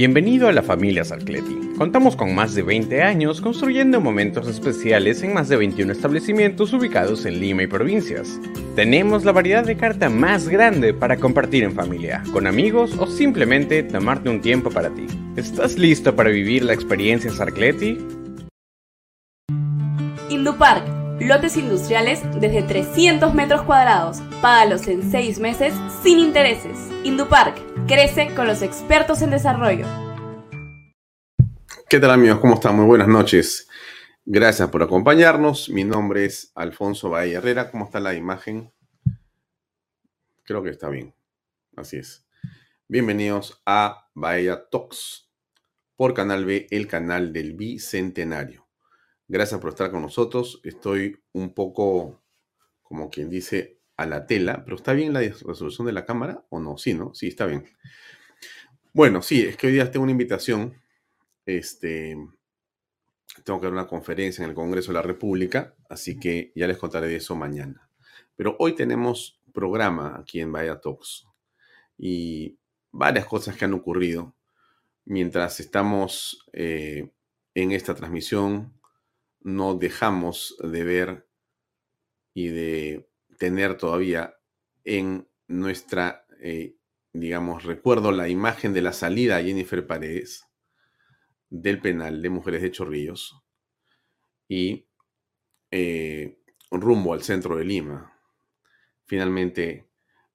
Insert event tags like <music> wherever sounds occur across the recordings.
Bienvenido a la familia Sarcleti. Contamos con más de 20 años construyendo momentos especiales en más de 21 establecimientos ubicados en Lima y provincias. Tenemos la variedad de carta más grande para compartir en familia, con amigos o simplemente tomarte un tiempo para ti. ¿Estás listo para vivir la experiencia Sarcleti? Indupark, lotes industriales desde 300 metros cuadrados. Págalos en 6 meses sin intereses. Indupark Crece con los expertos en desarrollo. ¿Qué tal amigos? ¿Cómo están? Muy buenas noches. Gracias por acompañarnos. Mi nombre es Alfonso Bahía Herrera. ¿Cómo está la imagen? Creo que está bien. Así es. Bienvenidos a Bahía Talks por Canal B, el canal del Bicentenario. Gracias por estar con nosotros. Estoy un poco, como quien dice, a la tela, pero ¿está bien la resolución de la cámara o no? Sí, ¿no? Sí, está bien. Bueno, sí, es que hoy día tengo una invitación. Este, tengo que dar una conferencia en el Congreso de la República, así que ya les contaré de eso mañana. Pero hoy tenemos programa aquí en Vaya Talks y varias cosas que han ocurrido mientras estamos eh, en esta transmisión. No dejamos de ver y de tener todavía en nuestra, eh, digamos, recuerdo la imagen de la salida a Jennifer Paredes del penal de mujeres de Chorrillos y eh, rumbo al centro de Lima, finalmente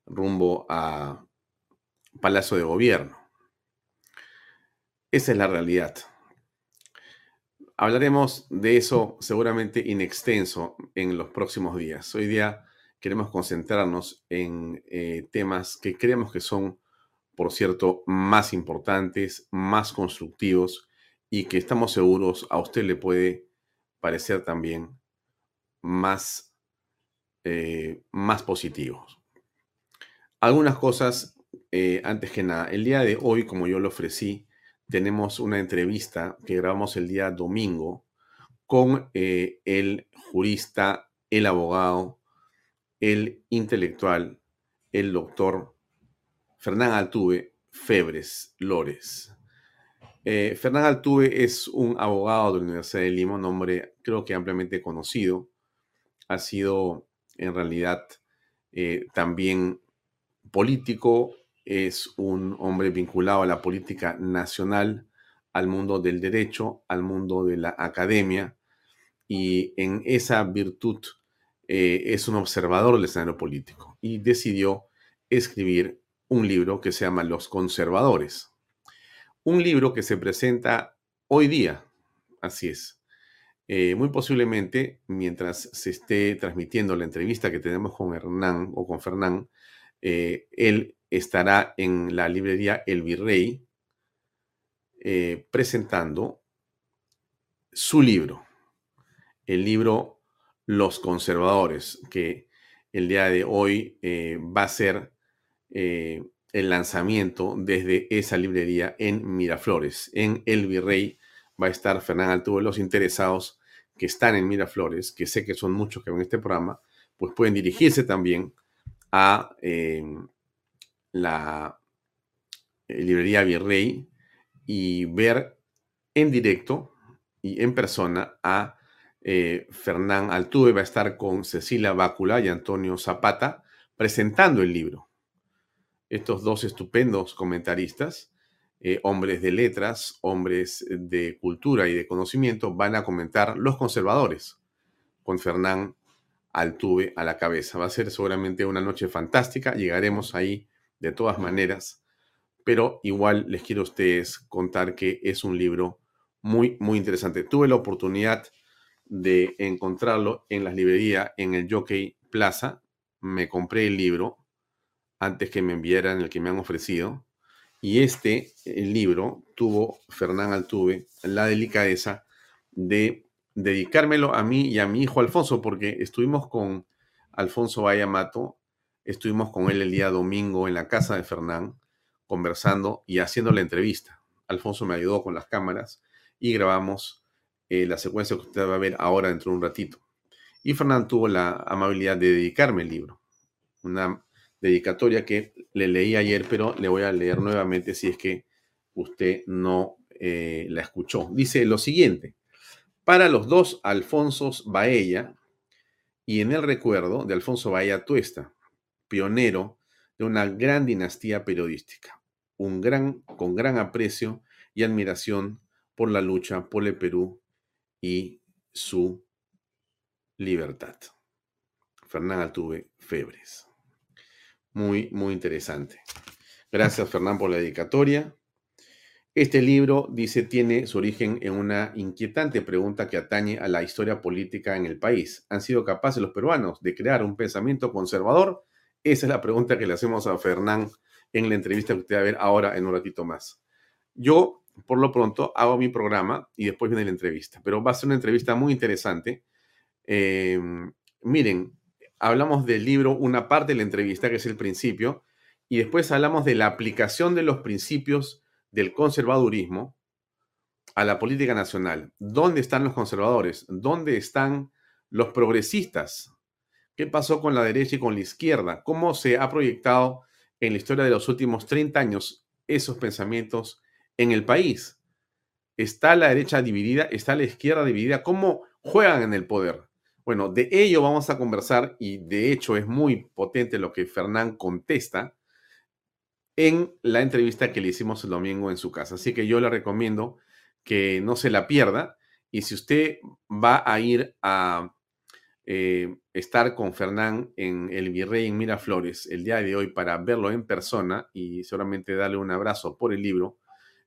rumbo a Palacio de Gobierno. Esa es la realidad. Hablaremos de eso seguramente in extenso en los próximos días. Hoy día queremos concentrarnos en eh, temas que creemos que son, por cierto, más importantes, más constructivos y que estamos seguros a usted le puede parecer también más, eh, más positivos. Algunas cosas, eh, antes que nada, el día de hoy, como yo lo ofrecí, tenemos una entrevista que grabamos el día domingo con el jurista, el abogado, el intelectual, el doctor Fernán Altuve Febres Lores. Eh, Fernán Altuve es un abogado de la Universidad de Lima, un hombre creo que ampliamente conocido. Ha sido en realidad eh, también político, es un hombre vinculado a la política nacional, al mundo del derecho, al mundo de la academia, y en esa virtud eh, es un observador del escenario político y decidió escribir un libro que se llama Los Conservadores. Un libro que se presenta hoy día, así es. Eh, muy posiblemente, mientras se esté transmitiendo la entrevista que tenemos con Hernán o con Fernán, eh, él estará en la librería El Virrey presentando su libro, el libro los conservadores, que el día de hoy eh, va a ser eh, el lanzamiento desde esa librería en Miraflores. En El Virrey va a estar Fernán Altuve. Los interesados que están en Miraflores, que sé que son muchos que ven este programa, pues pueden dirigirse también a em, la eh, librería Virrey y ver en directo y en persona a eh, Fernán Altuve va a estar con Cecilia Bácula y Antonio Zapata presentando el libro. estos dos estupendos comentaristas, eh, hombres de letras, hombres de cultura y de conocimiento, van a comentar los conservadores con Fernán Altuve a la cabeza. Va a ser seguramente una noche fantástica, llegaremos ahí de todas maneras, pero igual les quiero a ustedes contar que es un libro muy, muy interesante. Tuve la oportunidad de encontrarlo en las librerías en el Jockey Plaza. Me compré el libro antes que me enviaran el que me han ofrecido. Y este el libro tuvo Fernán Altuve la delicadeza de dedicármelo a mí y a mi hijo Alfonso, porque estuvimos con Alfonso Vallamato, estuvimos con él el día domingo en la casa de Fernán, conversando y haciendo la entrevista. Alfonso me ayudó con las cámaras y grabamos eh, la secuencia que usted va a ver ahora dentro de un ratito. Y Fernán tuvo la amabilidad de dedicarme el libro. Una dedicatoria que le leí ayer, pero le voy a leer nuevamente si es que usted no eh, la escuchó. Dice lo siguiente, para los dos Alfonsos Baella y en el recuerdo de Alfonso Baella Tuesta, pionero de una gran dinastía periodística, un gran, con gran aprecio y admiración por la lucha por el Perú y su libertad. Fernán Altuve Febres. Muy, muy interesante. Gracias, Fernán, por la dedicatoria. Este libro, dice, tiene su origen en una inquietante pregunta que atañe a la historia política en el país. ¿Han sido capaces los peruanos de crear un pensamiento conservador? Esa es la pregunta que le hacemos a Fernán en la entrevista que usted va a ver ahora en un ratito más. Yo, por lo pronto, hago mi programa y después viene la entrevista, pero va a ser una entrevista muy interesante. Eh, miren, hablamos del libro, una parte de la entrevista, que es el principio, y después hablamos de la aplicación de los principios del conservadurismo a la política nacional. ¿Dónde están los conservadores? ¿Dónde están los progresistas? ¿Qué pasó con la derecha y con la izquierda? ¿Cómo se ha proyectado en la historia de los últimos 30 años esos pensamientos en el país? ¿Está la derecha dividida? ¿Está la izquierda dividida? ¿Cómo juegan en el poder? Bueno, de ello vamos a conversar y de hecho es muy potente lo que Fernán contesta en la entrevista que le hicimos el domingo en su casa. Así que yo le recomiendo que no se la pierda y si usted va a ir a eh, estar con Fernán en el Virrey en Miraflores el día de hoy para verlo en persona y seguramente darle un abrazo por el libro,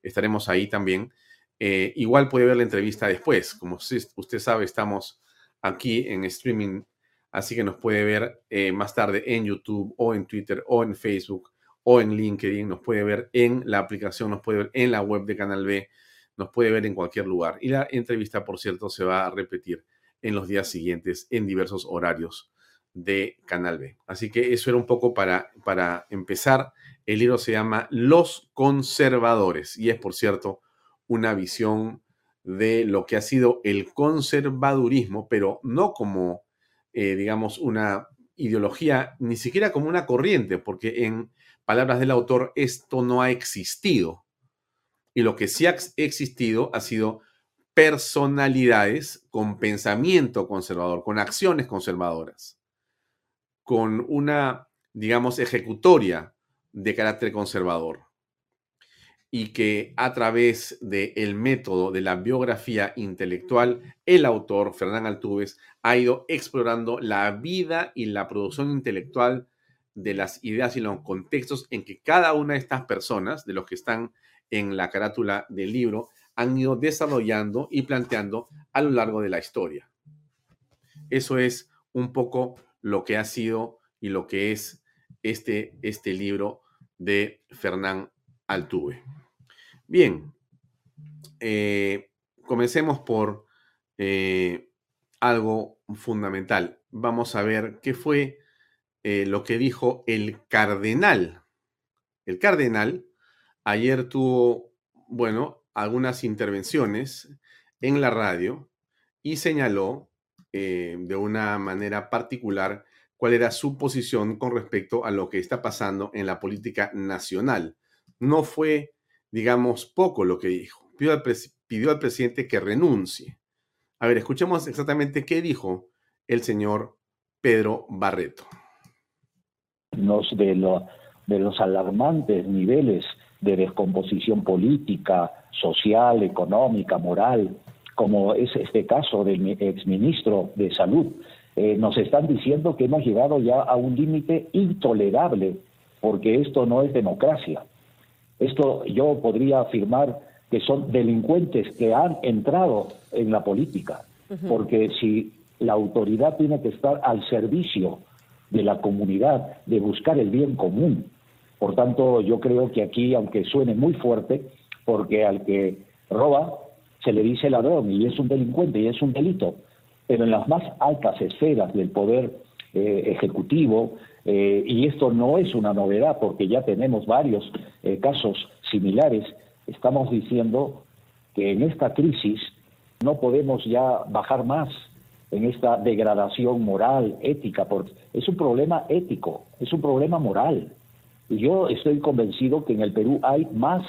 estaremos ahí también. Eh, igual puede ver la entrevista después. Como usted sabe, estamos aquí en streaming, así que nos puede ver eh, más tarde en YouTube o en Twitter o en Facebook o en LinkedIn, nos puede ver en la aplicación, nos puede ver en la web de Canal B, nos puede ver en cualquier lugar. Y la entrevista, por cierto, se va a repetir en los días siguientes en diversos horarios de Canal B. Así que eso era un poco para, para empezar. El libro se llama Los Conservadores y es, por cierto, una visión de lo que ha sido el conservadurismo, pero no como, eh, digamos, una ideología, ni siquiera como una corriente, porque en palabras del autor, esto no ha existido. Y lo que sí ha existido ha sido personalidades con pensamiento conservador, con acciones conservadoras, con una, digamos, ejecutoria de carácter conservador y que a través del método de la biografía intelectual, el autor, Fernán Altuves, ha ido explorando la vida y la producción intelectual de las ideas y los contextos en que cada una de estas personas, de los que están en la carátula del libro, han ido desarrollando y planteando a lo largo de la historia. Eso es un poco lo que ha sido y lo que es este, este libro de Fernán Altuve. Bien, eh, comencemos por eh, algo fundamental. Vamos a ver qué fue eh, lo que dijo el cardenal. El cardenal ayer tuvo, bueno, algunas intervenciones en la radio y señaló de una manera particular cuál era su posición con respecto a lo que está pasando en la política nacional. No fue digamos, poco lo que dijo. Pidió al, presidente que renuncie. A ver, escuchemos exactamente qué dijo el señor Pedro Barreto. de, lo, de los alarmantes niveles de descomposición política, social, económica, moral, como es este caso del exministro de Salud, eh, nos están diciendo que hemos llegado ya a un límite intolerable, porque esto no es democracia. Esto yo podría afirmar que son delincuentes que han entrado en la política, porque si la autoridad tiene que estar al servicio de la comunidad, de buscar el bien común. Por tanto, yo creo que aquí, aunque suene muy fuerte, porque al que roba se le dice ladrón y es un delincuente y es un delito, pero en las más altas esferas del poder eh, ejecutivo, eh, y esto no es una novedad porque ya tenemos varios eh, casos similares, estamos diciendo que en esta crisis no podemos ya bajar más en esta degradación moral, ética, porque es un problema ético, es un problema moral. Y yo estoy convencido que en el Perú hay más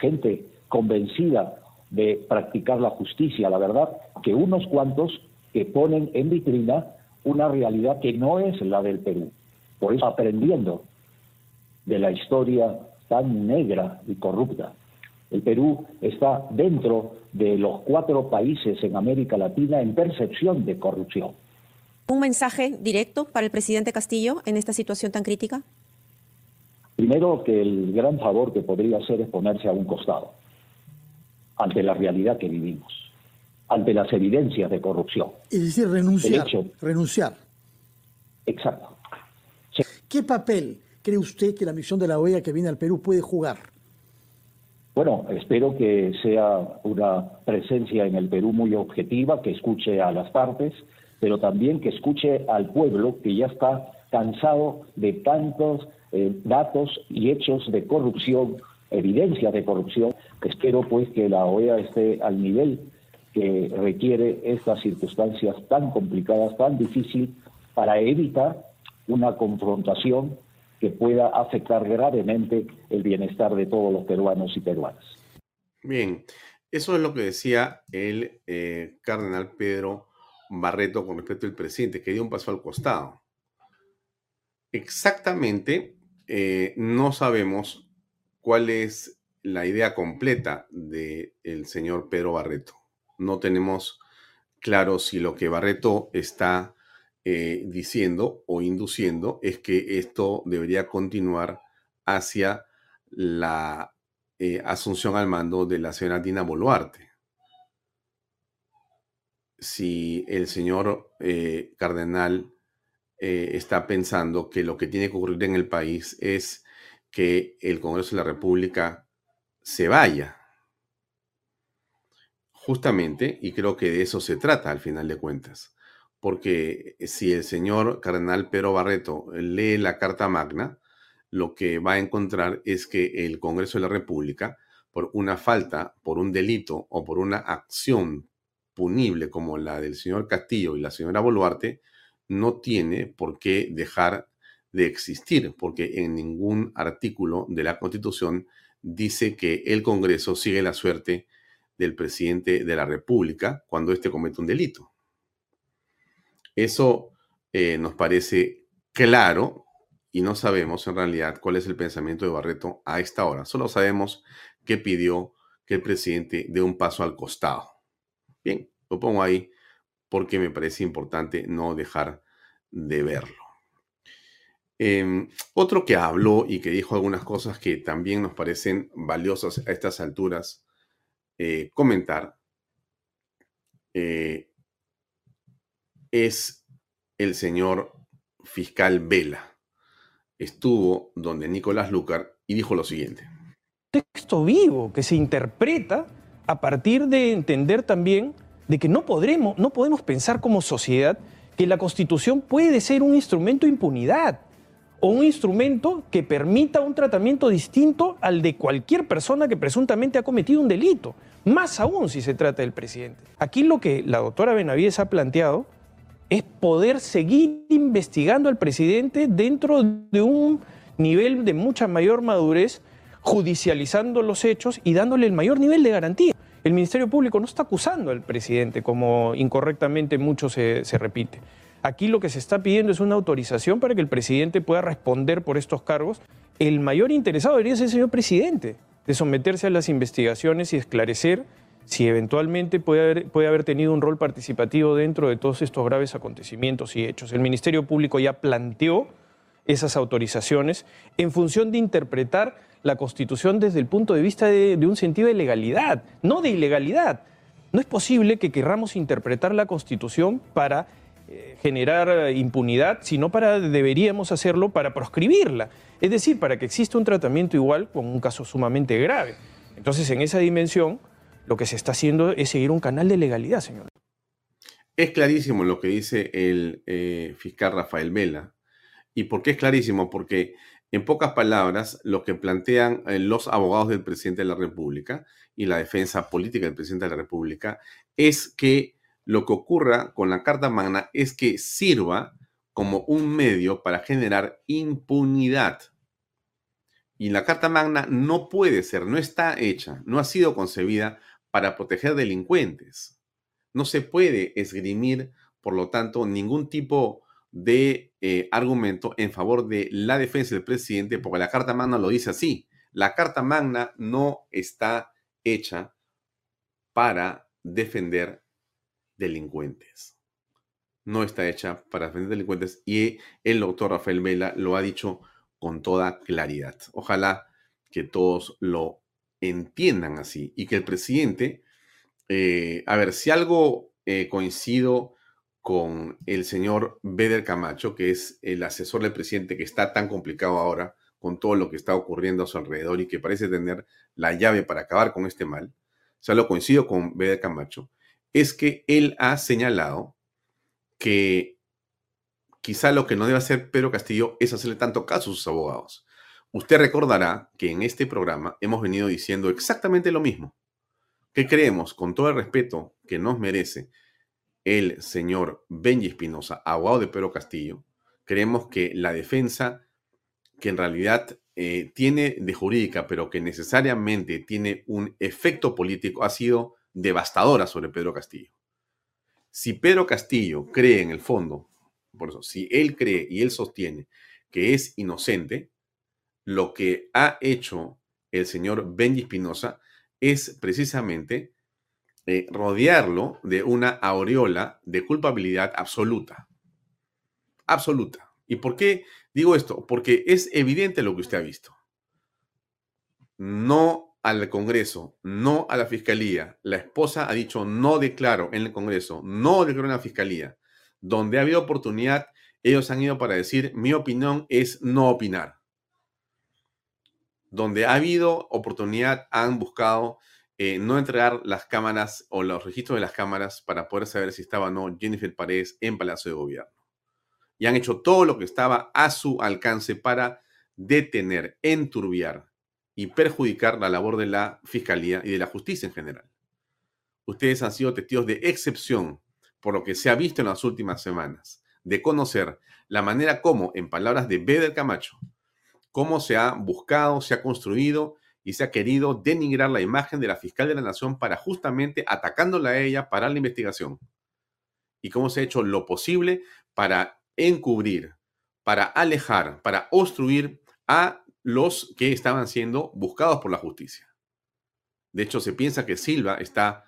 gente convencida de practicar la justicia, la verdad, que unos cuantos que ponen en vitrina una realidad que no es la del Perú. Por eso aprendiendo de la historia tan negra y corrupta. El Perú está dentro de los cuatro países en América Latina en percepción de corrupción. ¿Un mensaje directo para el presidente Castillo en esta situación tan crítica? Primero que el gran favor que podría hacer es ponerse a un costado ante la realidad que vivimos, ante las evidencias de corrupción. Es decir, renunciar. renunciar. Exacto. ¿Qué papel cree usted que la misión de la OEA que viene al Perú puede jugar? Bueno, espero que sea una presencia en el Perú muy objetiva, que escuche a las partes, pero también que escuche al pueblo que ya está cansado de tantos eh, datos y hechos de corrupción, evidencias de corrupción. Espero pues que la OEA esté al nivel que requiere estas circunstancias tan complicadas, tan difíciles, para evitar una confrontación que pueda afectar gravemente el bienestar de todos los peruanos y peruanas. Bien, eso es lo que decía el eh, cardenal Pedro Barreto con respecto al presidente, que dio un paso al costado. Exactamente, eh, no sabemos cuál es la idea completa del señor Pedro Barreto. No tenemos claro si lo que Barreto está eh, diciendo o induciendo es que esto debería continuar hacia la eh, asunción al mando de la señora Dina Boluarte. Si el señor eh, cardenal está pensando que lo que tiene que ocurrir en el país es que el Congreso de la República se vaya. Justamente, y creo que de eso se trata al final de cuentas porque si el señor cardenal Pedro Barreto lee la Carta Magna, lo que va a encontrar es que el Congreso de la República, por una falta, por un delito o por una acción punible como la del señor Castillo y la señora Boluarte, no tiene por qué dejar de existir, porque en ningún artículo de la Constitución dice que el Congreso sigue la suerte del presidente de la República cuando éste comete un delito. Eso eh, nos parece claro y no sabemos en realidad cuál es el pensamiento de Barreto a esta hora. Solo sabemos que pidió que el presidente dé un paso al costado. Bien, lo pongo ahí porque me parece importante no dejar de verlo. Em, otro que habló y que dijo algunas cosas que también nos parecen valiosas a estas alturas eh, comentar eh, es el señor fiscal Vela. Estuvo donde Nicolás Lucar y dijo lo siguiente. Texto vivo que se interpreta a partir de entender también de que no, podremos, no podemos pensar como sociedad que la Constitución puede ser un instrumento de impunidad o un instrumento que permita un tratamiento distinto al de cualquier persona que presuntamente ha cometido un delito, más aún si se trata del presidente. Aquí lo que la doctora Benavides ha planteado es poder seguir investigando al presidente dentro de un nivel de mucha mayor madurez, judicializando los hechos y dándole el mayor nivel de garantía. El Ministerio Público no está acusando al presidente, como incorrectamente mucho se, se repite. Aquí lo que se está pidiendo es una autorización para que el presidente pueda responder por estos cargos el mayor interesado debería ser el señor presidente de someterse a las investigaciones y esclarecer si eventualmente puede haber, tenido un rol participativo dentro de todos estos graves acontecimientos y hechos. El Ministerio Público ya planteó esas autorizaciones en función de interpretar la Constitución desde el punto de vista de, un sentido de legalidad, no de ilegalidad. No es posible que querramos interpretar la Constitución para eh, generar impunidad, sino para deberíamos hacerlo para proscribirla. Es decir, para que exista un tratamiento igual con un caso sumamente grave. Entonces, en esa dimensión, lo que se está haciendo es seguir un canal de legalidad, señor. Es clarísimo lo que dice el eh, fiscal Rafael Vela. ¿Y por qué es clarísimo? Porque, en pocas palabras, lo que plantean los abogados del presidente de la República y la defensa política del presidente de la República es que lo que ocurra con la Carta Magna es que sirva como un medio para generar impunidad. Y la Carta Magna no puede ser, no está hecha, no ha sido concebida para proteger delincuentes. No se puede esgrimir, por lo tanto, ningún tipo de eh, argumento en favor de la defensa del presidente, porque la Carta Magna lo dice así. La Carta Magna no está hecha para defender delincuentes. No está hecha para defender delincuentes y el doctor Rafael Vela lo ha dicho con toda claridad. Ojalá que todos lo entiendan así y que el presidente, eh, a ver, si algo eh, coincido con el señor Beder Camacho, que es el asesor del presidente que está tan complicado ahora con todo lo que está ocurriendo a su alrededor y que parece tener la llave para acabar con este mal, o sea, lo coincido con Beder Camacho, es que él ha señalado que quizá lo que no debe hacer Pedro Castillo es hacerle tanto caso a sus abogados. Usted recordará que en este programa hemos venido diciendo exactamente lo mismo, que creemos, con todo el respeto que nos merece el señor Benji Espinosa, abogado de Pedro Castillo, creemos que la defensa, que en realidad eh, tiene de jurídica, pero que necesariamente tiene un efecto político, ha sido devastadora sobre Pedro Castillo. Si Pedro Castillo cree en el fondo, por eso, si él cree y él sostiene que es inocente, lo que ha hecho el señor Benji Espinosa es precisamente eh, rodearlo de una aureola de culpabilidad absoluta. Absoluta. ¿Y por qué digo esto? Porque es evidente lo que usted ha visto. No al Congreso, no a la Fiscalía. La esposa ha dicho no declaro en el Congreso, no declaro en la Fiscalía. Donde ha habido oportunidad, ellos han ido para decir mi opinión es no opinar. Donde ha habido oportunidad, han buscado eh, no entregar las cámaras o los registros de las cámaras para poder saber si estaba o no Jennifer Paredes en Palacio de Gobierno. Y han hecho todo lo que estaba a su alcance para detener, enturbiar, y perjudicar la labor de la Fiscalía y de la justicia en general. Ustedes han sido testigos de excepción por lo que se ha visto en las últimas semanas, de conocer la manera como, en palabras de Beder Camacho, cómo se ha buscado, se ha construido y se ha querido denigrar la imagen de la fiscal de la nación para justamente atacándola a ella para la investigación. Y cómo se ha hecho lo posible para encubrir, para alejar, para obstruir a los que estaban siendo buscados por la justicia. De hecho, se piensa que Silva está,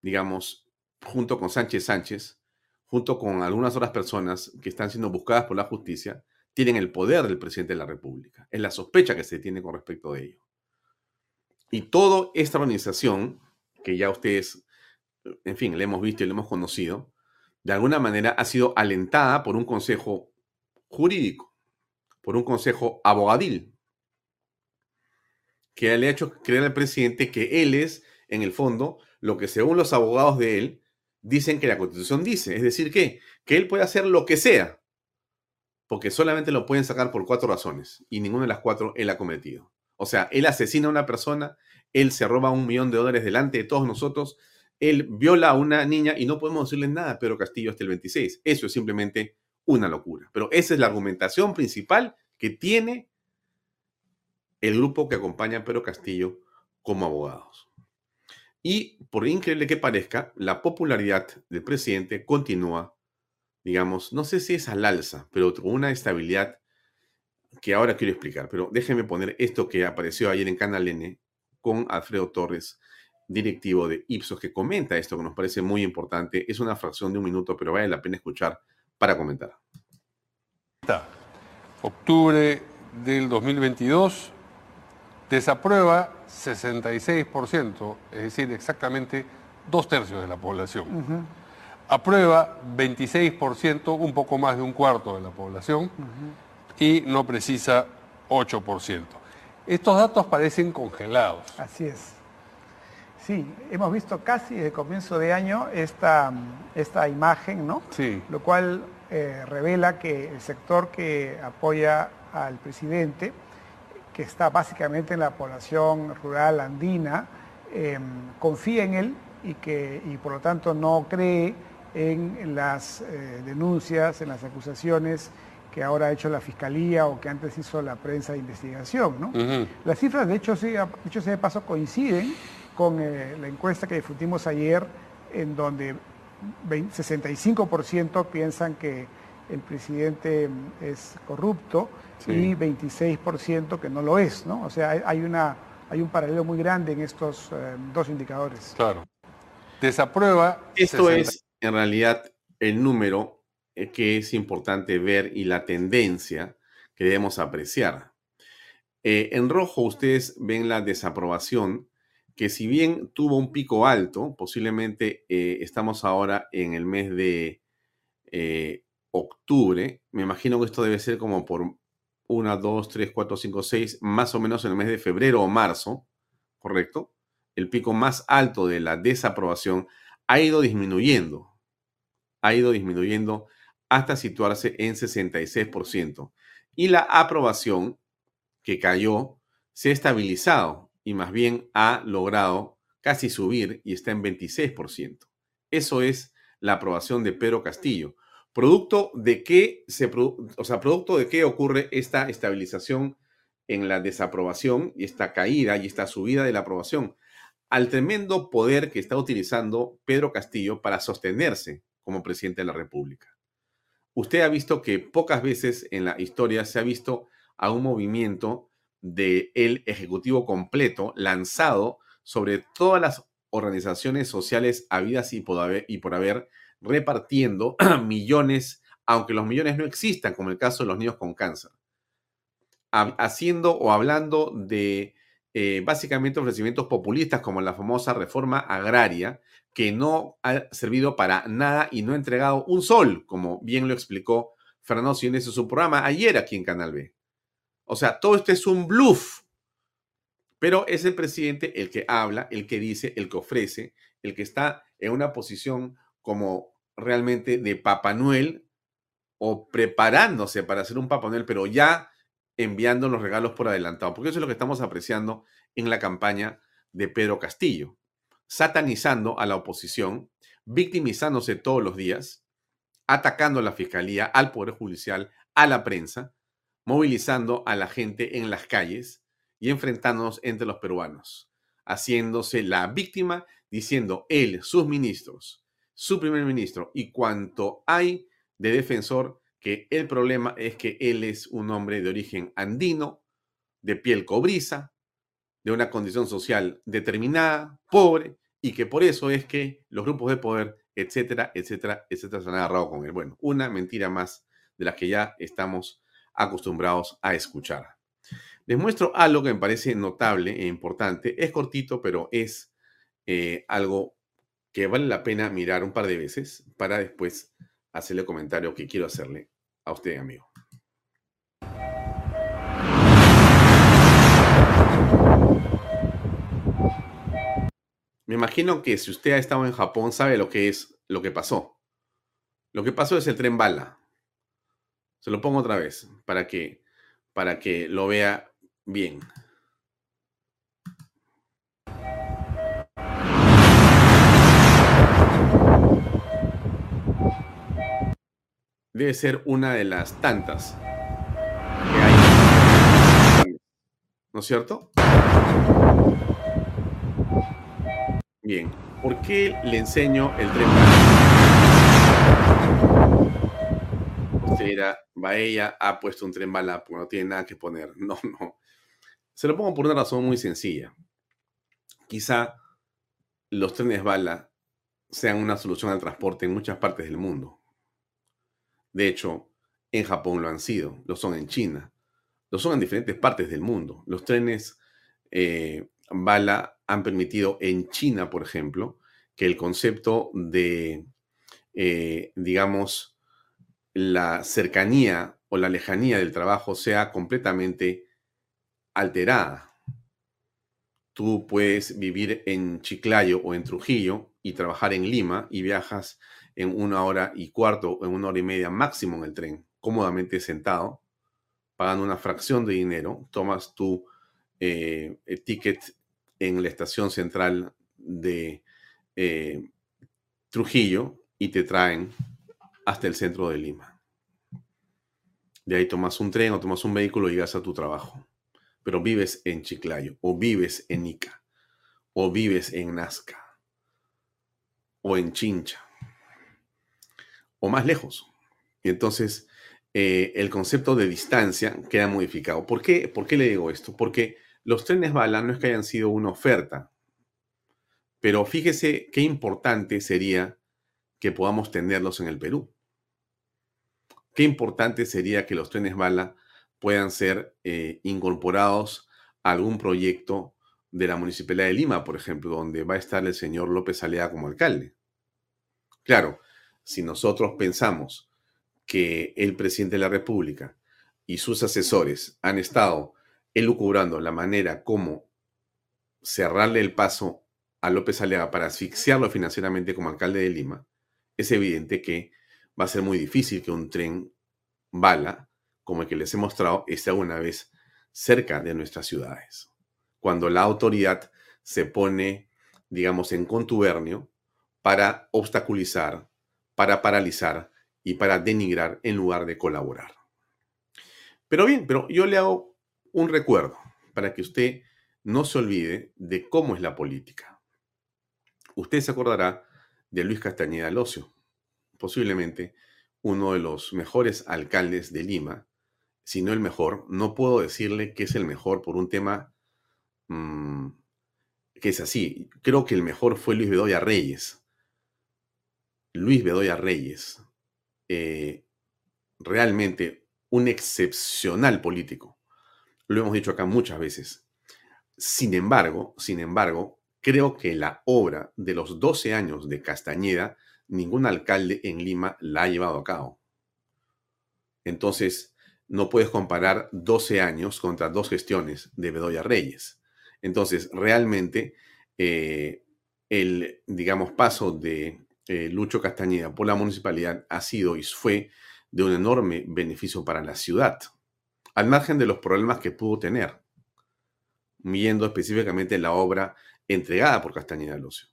digamos, junto con Sánchez Sánchez, junto con algunas otras personas que están siendo buscadas por la justicia, tienen el poder del presidente de la República. Es la sospecha que se tiene con respecto de ello. Y toda esta organización, que ya ustedes, en fin, le hemos visto y le hemos conocido, de alguna manera ha sido alentada por un consejo jurídico por un consejo abogadil que le ha hecho creer al presidente que él es, en el fondo, lo que según los abogados de él dicen que la constitución dice. Es decir, que, que él puede hacer lo que sea, porque solamente lo pueden sacar por cuatro razones y ninguna de las cuatro él ha cometido. O sea, él asesina a una persona, él se roba un millón de dólares delante de todos nosotros, él viola a una niña y no podemos decirle nada a Pedro Castillo hasta el 26. Eso es simplemente una locura. Pero esa es la argumentación principal que tiene el grupo que acompaña a Pedro Castillo como abogados. Y por increíble que parezca, la popularidad del presidente continúa, digamos, no sé si es al alza, pero con una estabilidad que ahora quiero explicar, pero déjenme poner esto que apareció ayer en Canal N con Alfredo Torres, directivo de Ipsos, que comenta esto que nos parece muy importante. Es una fracción de un minuto, pero vale la pena escuchar para comentar. Octubre del 2022, desaprueba 66%, es decir, exactamente dos tercios de la población. Aprueba 26%, un poco más de un cuarto de la población, y no precisa 8%. Estos datos parecen congelados. Así es. Sí, hemos visto casi desde el comienzo de año esta, esta imagen, ¿no? Sí. Lo cual eh, revela que el sector que apoya al presidente, que está básicamente en la población rural andina, em, confía en él y, que, y por lo tanto no cree en las eh, denuncias, en las acusaciones que ahora ha hecho la Fiscalía o que antes hizo la prensa de investigación. ¿no? Las cifras, de hecho, sí, dicho sea de paso, coinciden con eh, la encuesta que difundimos ayer, en donde 65% piensan que el presidente es corrupto y 26% que no lo es. ¿no? O sea, hay, una, hay un paralelo muy grande en estos eh, dos indicadores. Claro. Desaprueba. Esto es, en realidad, el número eh, que es importante ver y la tendencia que debemos apreciar. Eh, en rojo ustedes ven la desaprobación, que si bien tuvo un pico alto, posiblemente eh, estamos ahora en el mes de octubre, me imagino que esto debe ser como por 1, 2, 3, 4, 5, 6, más o menos en el mes de febrero o marzo, ¿correcto? El pico más alto de la desaprobación ha ido disminuyendo, ha ido disminuyendo hasta situarse en 66%. Y la aprobación, que cayó, se ha estabilizado y más bien ha logrado casi subir y está en 26%. Eso es la aprobación de Pedro Castillo. Producto de qué se o sea, producto de qué ocurre esta estabilización en la desaprobación y esta caída y esta subida de la aprobación al tremendo poder que está utilizando Pedro Castillo para sostenerse como presidente de la República. Usted ha visto que pocas veces en la historia se ha visto a un movimiento del el Ejecutivo completo lanzado sobre todas las organizaciones sociales habidas y por haber repartiendo <clears throat> millones, aunque los millones no existan, como el caso de los niños con cáncer. Haciendo o hablando de eh, básicamente ofrecimientos populistas como la famosa reforma agraria, que no ha servido para nada y no ha entregado un sol, como bien lo explicó Fernando Siones en su programa ayer aquí en Canal B. O sea, todo esto es un bluff. Pero es el presidente el que habla, el que dice, el que ofrece, el que está en una posición como realmente de Papá Noel o preparándose para hacer un Papá Noel, pero ya enviando los regalos por adelantado, porque eso es lo que estamos apreciando en la campaña de Pedro Castillo satanizando a la oposición, victimizándose todos los días, atacando a la fiscalía, al Poder Judicial, a la prensa, movilizando a la gente en las calles y enfrentándonos entre los peruanos, haciéndose la víctima, diciendo él, sus ministros, su primer ministro y cuanto hay de defensor, que el problema es que él es un hombre de origen andino, de piel cobriza, de una condición social determinada, pobre, y que por eso es que los grupos de poder, etcétera, etcétera, etcétera, se han agarrado con él. Bueno, una mentira más de las que ya estamos acostumbrados a escuchar. Les muestro algo que me parece notable e importante. Es cortito, pero es eh, algo que vale la pena mirar un par de veces para después hacerle el comentario que quiero hacerle a usted, amigo. Me imagino que si usted ha estado en Japón sabe lo que es lo que pasó. Lo que pasó es el tren bala. Se lo pongo otra vez para que, para que lo vea bien. Debe ser una de las tantas que hay. ¿No es cierto? Bien, ¿por qué le enseño el tren bala? mira, ella ha puesto un tren bala porque no tiene nada que poner. <laughs> No, no. Se lo pongo por una razón muy sencilla. Quizá los trenes bala sean una solución al transporte en muchas partes del mundo. De hecho, en Japón lo han sido, lo son en China, lo son en diferentes partes del mundo. Los trenes eh, bala han permitido en China, por ejemplo, que el concepto de, eh, digamos, la cercanía o la lejanía del trabajo sea completamente alterada. Tú puedes vivir en Chiclayo o en Trujillo y trabajar en Lima y viajas en una hora y cuarto en una hora y media máximo en el tren, cómodamente sentado, pagando una fracción de dinero, tomas tu eh, ticket en la estación central de eh, Trujillo y te traen hasta el centro de Lima. De ahí tomas un tren o tomas un vehículo y llegas a tu trabajo. Pero vives en Chiclayo, o vives en Ica, o vives en Nazca, o en Chincha, más lejos. Y entonces eh, el concepto de distancia queda modificado. ¿Por qué? ¿Por qué le digo esto? Porque los trenes bala no es que hayan sido una oferta, pero fíjese qué importante sería que podamos tenerlos en el Perú. Qué importante sería que los trenes bala puedan ser eh, incorporados a algún proyecto de la Municipalidad de Lima, por ejemplo, donde va a estar el señor López Alea como alcalde. Claro, si nosotros pensamos que el presidente de la República y sus asesores han estado elucubrando la manera como cerrarle el paso a López Aliaga para asfixiarlo financieramente como alcalde de Lima, es evidente que va a ser muy difícil que un tren bala, como el que les he mostrado, esté alguna vez cerca de nuestras ciudades. Cuando la autoridad se pone, digamos, en contubernio para obstaculizar, para paralizar y para denigrar en lugar de colaborar. Pero bien, pero yo le hago un recuerdo para que usted no se olvide de cómo es la política. Usted se acordará de Luis Castañeda Locio, posiblemente uno de los mejores alcaldes de Lima, si no el mejor. No puedo decirle que es el mejor por un tema mm, que es así. Creo que el mejor fue Luis Bedoya Reyes. Luis Bedoya Reyes, eh, realmente un excepcional político lo hemos dicho acá muchas veces. Sin embargo, sin embargo, creo que la obra de los 12 años de Castañeda, ningún alcalde en Lima la ha llevado a cabo. Entonces, no puedes comparar 12 años contra dos gestiones de Bedoya Reyes. Entonces, realmente, eh, el, digamos, paso de eh, Lucho Castañeda por la municipalidad ha sido y fue de un enorme beneficio para la ciudad al margen de los problemas que pudo tener, viendo específicamente la obra entregada por Castañeda Locio.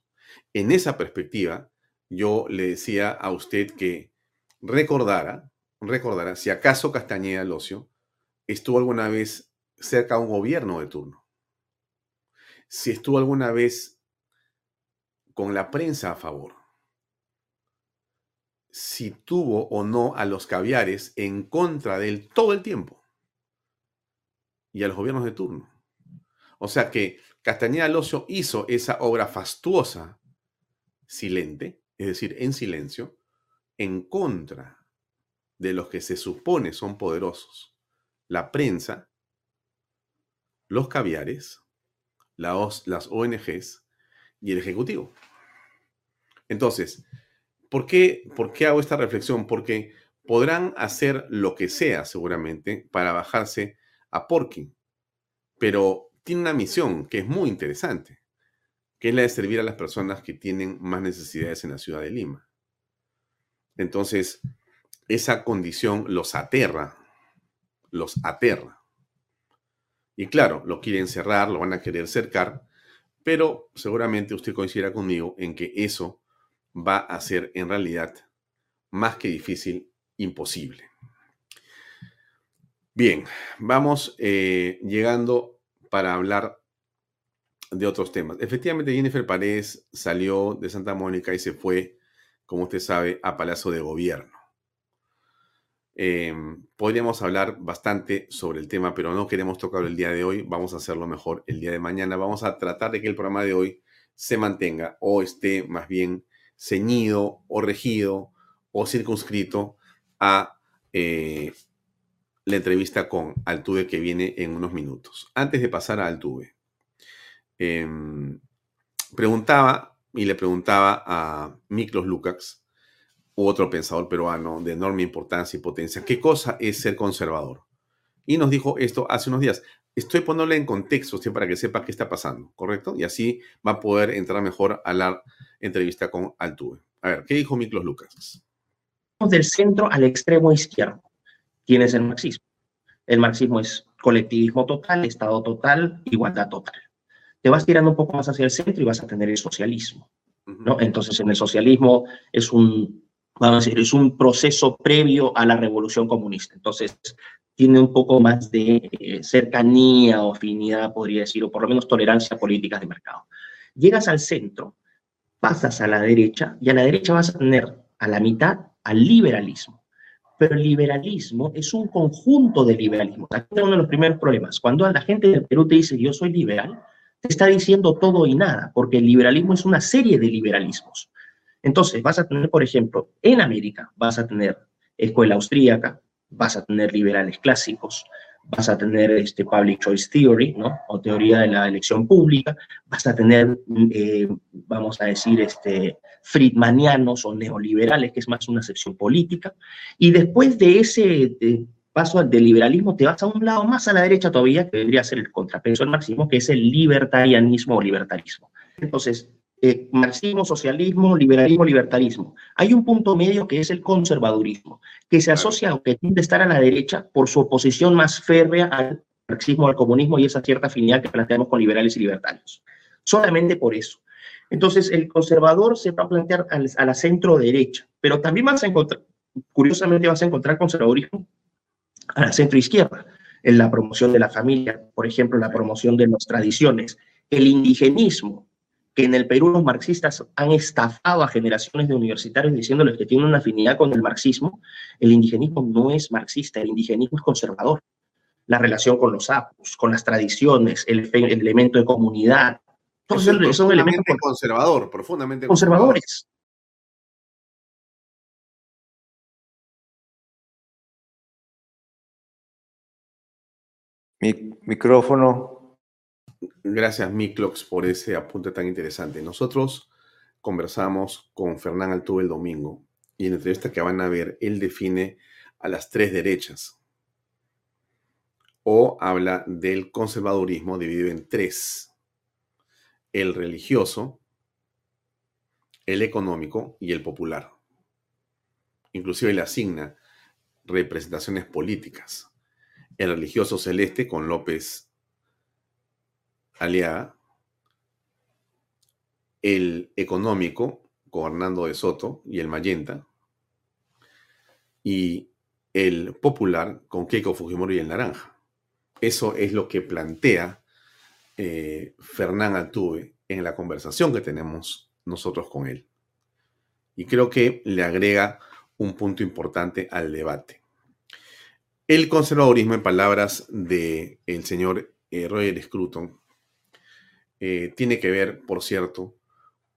En esa perspectiva, yo le decía a usted que recordara, recordara si acaso Castañeda Locio estuvo alguna vez cerca a un gobierno de turno, si estuvo alguna vez con la prensa a favor, si tuvo o no a los caviares en contra de él todo el tiempo y a los gobiernos de turno. O sea que Castañeda Locio hizo esa obra fastuosa, silente, es decir, en silencio, en contra de los que se supone son poderosos, la prensa, los caviares, las ONGs y el Ejecutivo. Entonces, ¿por qué, ¿por qué hago esta reflexión? Porque podrán hacer lo que sea seguramente para bajarse a Porky, pero tiene una misión que es muy interesante, que es la de servir a las personas que tienen más necesidades en la ciudad de Lima. Entonces, esa condición los aterra, los aterra. Y claro, lo quieren cerrar, lo van a querer cercar, pero seguramente usted coincidirá conmigo en que eso va a ser en realidad más que difícil, imposible. Bien, vamos eh, llegando para hablar de otros temas. Efectivamente, Jennifer Paredes salió de Santa Mónica y se fue, como usted sabe, a Palacio de Gobierno. Em, podríamos hablar bastante sobre el tema, pero no queremos tocarlo el día de hoy. Vamos a hacerlo mejor el día de mañana. Vamos a tratar de que el programa de hoy se mantenga o esté más bien ceñido o regido o circunscrito a eh, la entrevista con Altuve que viene en unos minutos. Antes de pasar a Altuve, em, preguntaba y le preguntaba a Miklos Lukács, otro pensador peruano de enorme importancia y potencia, ¿qué cosa es ser conservador? Y nos dijo esto hace unos días. Estoy poniéndole en contexto usted para que sepa qué está pasando, ¿correcto? Y así va a poder entrar mejor a la entrevista con Altuve. A ver, ¿qué dijo Miklos Lucas? Del centro al extremo izquierdo. ¿Quién es el marxismo? El marxismo es colectivismo total, Estado total, igualdad total. Te vas tirando un poco más hacia el centro y vas a tener el socialismo. ¿no? Entonces, en el socialismo es un, vamos a decir, es un proceso previo a la revolución comunista. Entonces, tiene un poco más de eh, cercanía o afinidad, podría decir, o por lo menos tolerancia a políticas de mercado. Llegas al centro, pasas a la derecha, y a la derecha vas a tener a la mitad al liberalismo. Pero el liberalismo es un conjunto de liberalismo. Aquí es uno de los primeros problemas. Cuando la gente del Perú te dice yo soy liberal, te está diciendo todo y nada, porque el liberalismo es una serie de liberalismos. Entonces, vas a tener, por ejemplo, en América, vas a tener escuela austríaca, vas a tener liberales clásicos, vas a tener este public choice theory, ¿no? O teoría de la elección pública, vas a tener, eh, vamos a decir, este, friedmanianos o neoliberales, que es más una sección política, y después de ese paso del liberalismo te vas a un lado más a la derecha todavía, que debería ser el contrapeso del marxismo, que es el libertarianismo o libertarismo. Entonces, eh, marxismo, socialismo, liberalismo, libertarismo. Hay un punto medio que es el conservadurismo, que se asocia o que tiende a estar a la derecha por su oposición más férrea al marxismo, al comunismo y esa cierta afinidad que planteamos con liberales y libertarios. Solamente por eso. Entonces, el conservador se va a plantear a la centro derecha, pero también vas a encontrar, curiosamente vas a encontrar conservadurismo a la centro izquierda, en la promoción de la familia, por ejemplo, la promoción de las tradiciones, el indigenismo, que en el Perú los marxistas han estafado a generaciones de universitarios diciéndoles que tienen una afinidad con el marxismo, el indigenismo no es marxista, el indigenismo es conservador. La relación con los apus, con las tradiciones, el, elemento de comunidad, todos son, son elementos conservador, profundamente conservadores. micrófono. Gracias, Miklox, por ese apunte tan interesante. Nosotros conversamos con Fernán Altuve el domingo y en la entrevista que van a ver, él define a las tres derechas o habla del conservadurismo dividido en tres. El religioso, el económico y el popular. Inclusive le asigna representaciones políticas. El religioso celeste con López aliada, el económico con de Soto y el Mayenta, y el popular con Keiko Fujimori y el Naranja. Eso es lo que plantea eh, Fernán Altuve en la conversación que tenemos nosotros con él. Y creo que le agrega un punto importante al debate. El conservadurismo, en palabras del el señor eh, Roger Scruton, eh, tiene que ver, por cierto,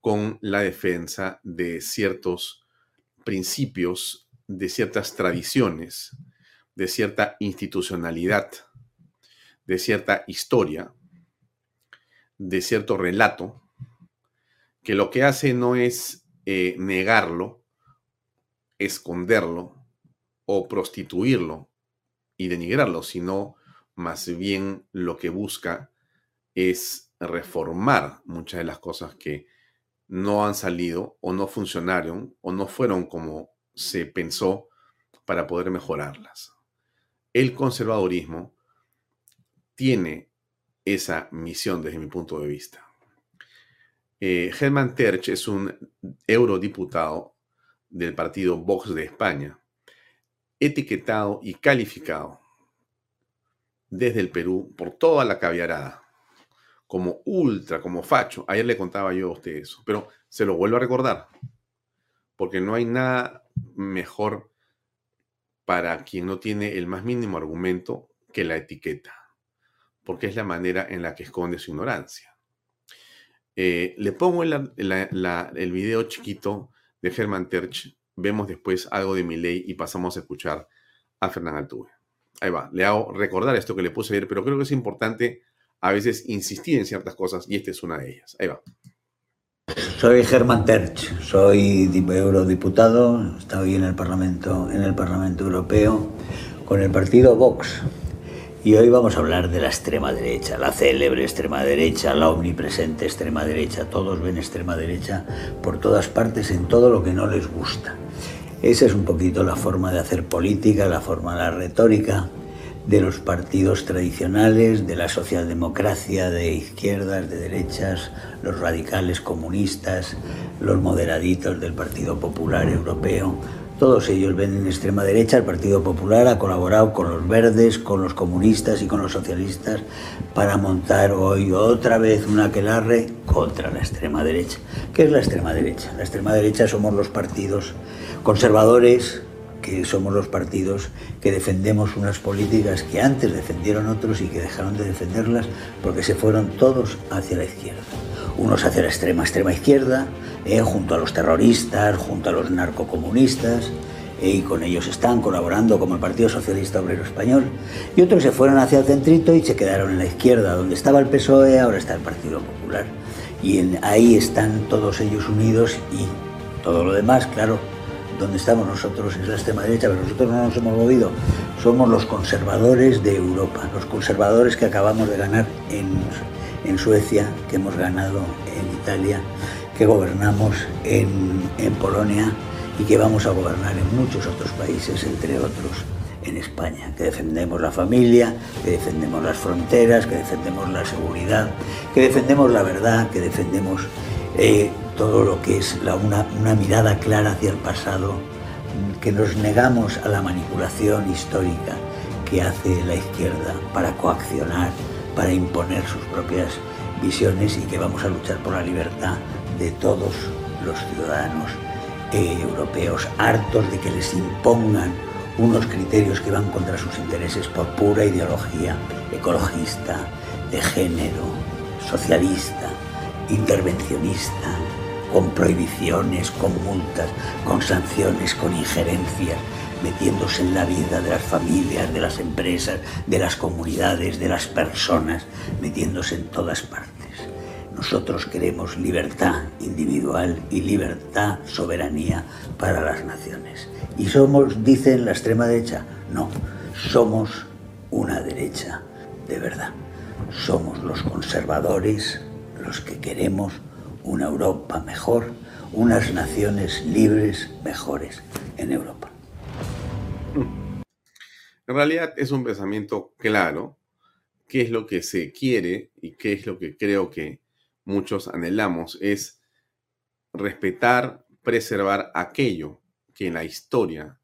con la defensa de ciertos principios, de ciertas tradiciones, de cierta institucionalidad, de cierta historia, de cierto relato, que lo que hace no es eh, negarlo, esconderlo o prostituirlo y denigrarlo, sino más bien lo que busca es reformar muchas de las cosas que no han salido o no funcionaron o no fueron como se pensó para poder mejorarlas. El conservadurismo tiene esa misión desde mi punto de vista. Eh, Hermann Terch es un eurodiputado del partido Vox de España, etiquetado y calificado desde el Perú por toda la caviarada como ultra, como facho. Ayer le contaba yo a usted eso, pero se lo vuelvo a recordar, porque no hay nada mejor para quien no tiene el más mínimo argumento que la etiqueta, porque es la manera en la que esconde su ignorancia. Eh, le pongo el, el video chiquito de Herman Terch, vemos después algo de mi ley y pasamos a escuchar a Fernán Altuve. Ahí va, le hago recordar esto que le puse ayer, pero creo que es importante a veces insistir en ciertas cosas y esta es una de ellas. Ahí va. Soy Germán Terch, soy eurodiputado, estoy en el Parlamento, en el Parlamento Europeo con el partido Vox. Y hoy vamos a hablar de la extrema derecha, la célebre extrema derecha, la omnipresente extrema derecha. Todos ven extrema derecha por todas partes en todo lo que no les gusta. Esa es un poquito la forma de hacer política, la forma de la retórica de los partidos tradicionales, de la socialdemocracia, de izquierdas, de derechas, los radicales comunistas, los moderaditos del Partido Popular Europeo. Todos ellos ven en extrema derecha. El Partido Popular ha colaborado con los verdes, con los comunistas y con los socialistas para montar hoy otra vez un aquelarre contra la extrema derecha. ¿Qué es la extrema derecha? La extrema derecha somos los partidos conservadores, que somos los partidos que defendemos unas políticas que antes defendieron otros y que dejaron de defenderlas porque se fueron todos hacia la izquierda. Unos hacia la extrema, extrema izquierda, eh, junto a los terroristas, junto a los narcocomunistas, eh, y con ellos están colaborando como el Partido Socialista Obrero Español, y otros se fueron hacia el centrito y se quedaron en la izquierda, donde estaba el PSOE, ahora está el Partido Popular. Y ahí están todos ellos unidos y todo lo demás, claro, donde estamos nosotros es la extrema derecha, pero nosotros no nos hemos movido. Somos los conservadores de Europa, los conservadores que acabamos de ganar en, en Suecia, que hemos ganado en Italia, que gobernamos en, en Polonia y que vamos a gobernar en muchos otros países, entre otros en España, que defendemos la familia, que defendemos las fronteras, que defendemos la seguridad, que defendemos la verdad, que defendemos eh, todo lo que es una, mirada clara hacia el pasado, que nos negamos a la manipulación histórica que hace la izquierda para coaccionar, para imponer sus propias visiones y que vamos a luchar por la libertad de todos los ciudadanos eh, europeos, hartos de que les impongan unos criterios que van contra sus intereses por pura ideología ecologista, de género, socialista, intervencionista, con prohibiciones, con multas, con sanciones, con injerencias, metiéndose en la vida de las familias, de las empresas, de las comunidades, de las personas, metiéndose en todas partes. Nosotros queremos libertad individual y libertad, soberanía para las naciones. Y somos, dicen la extrema derecha, no, somos una derecha de verdad. Somos los conservadores los que queremos una Europa mejor, unas naciones libres mejores en Europa. En realidad es un pensamiento claro, qué es lo que se quiere y qué es lo que creo que muchos anhelamos, es respetar, preservar aquello que en la historia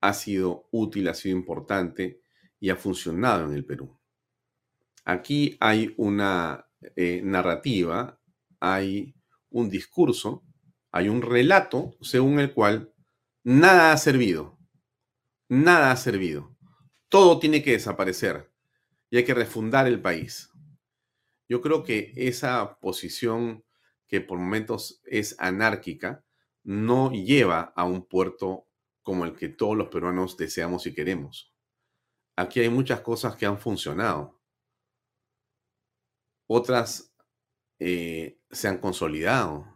ha sido útil, ha sido importante y ha funcionado en el Perú. Aquí hay una eh, narrativa hay un discurso, hay un relato según el cual nada ha servido, nada ha servido, todo tiene que desaparecer y hay que refundar el país. Yo creo que esa posición que por momentos es anárquica no lleva a un puerto como el que todos los peruanos deseamos y queremos. Aquí hay muchas cosas que han funcionado. Otras eh, se han consolidado,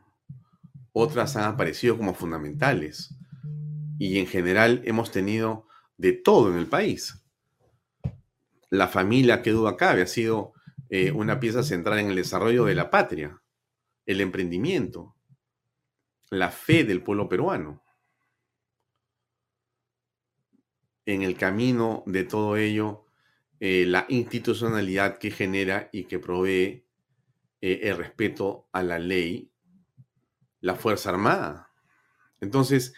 otras han aparecido como fundamentales y en general hemos tenido de todo en el país. La familia, que duda cabe, ha sido eh, una pieza central en el desarrollo de la patria, el emprendimiento, la fe del pueblo peruano. En el camino de todo ello, eh, la institucionalidad que genera y que provee eh, el respeto a la ley, la Fuerza Armada. Entonces,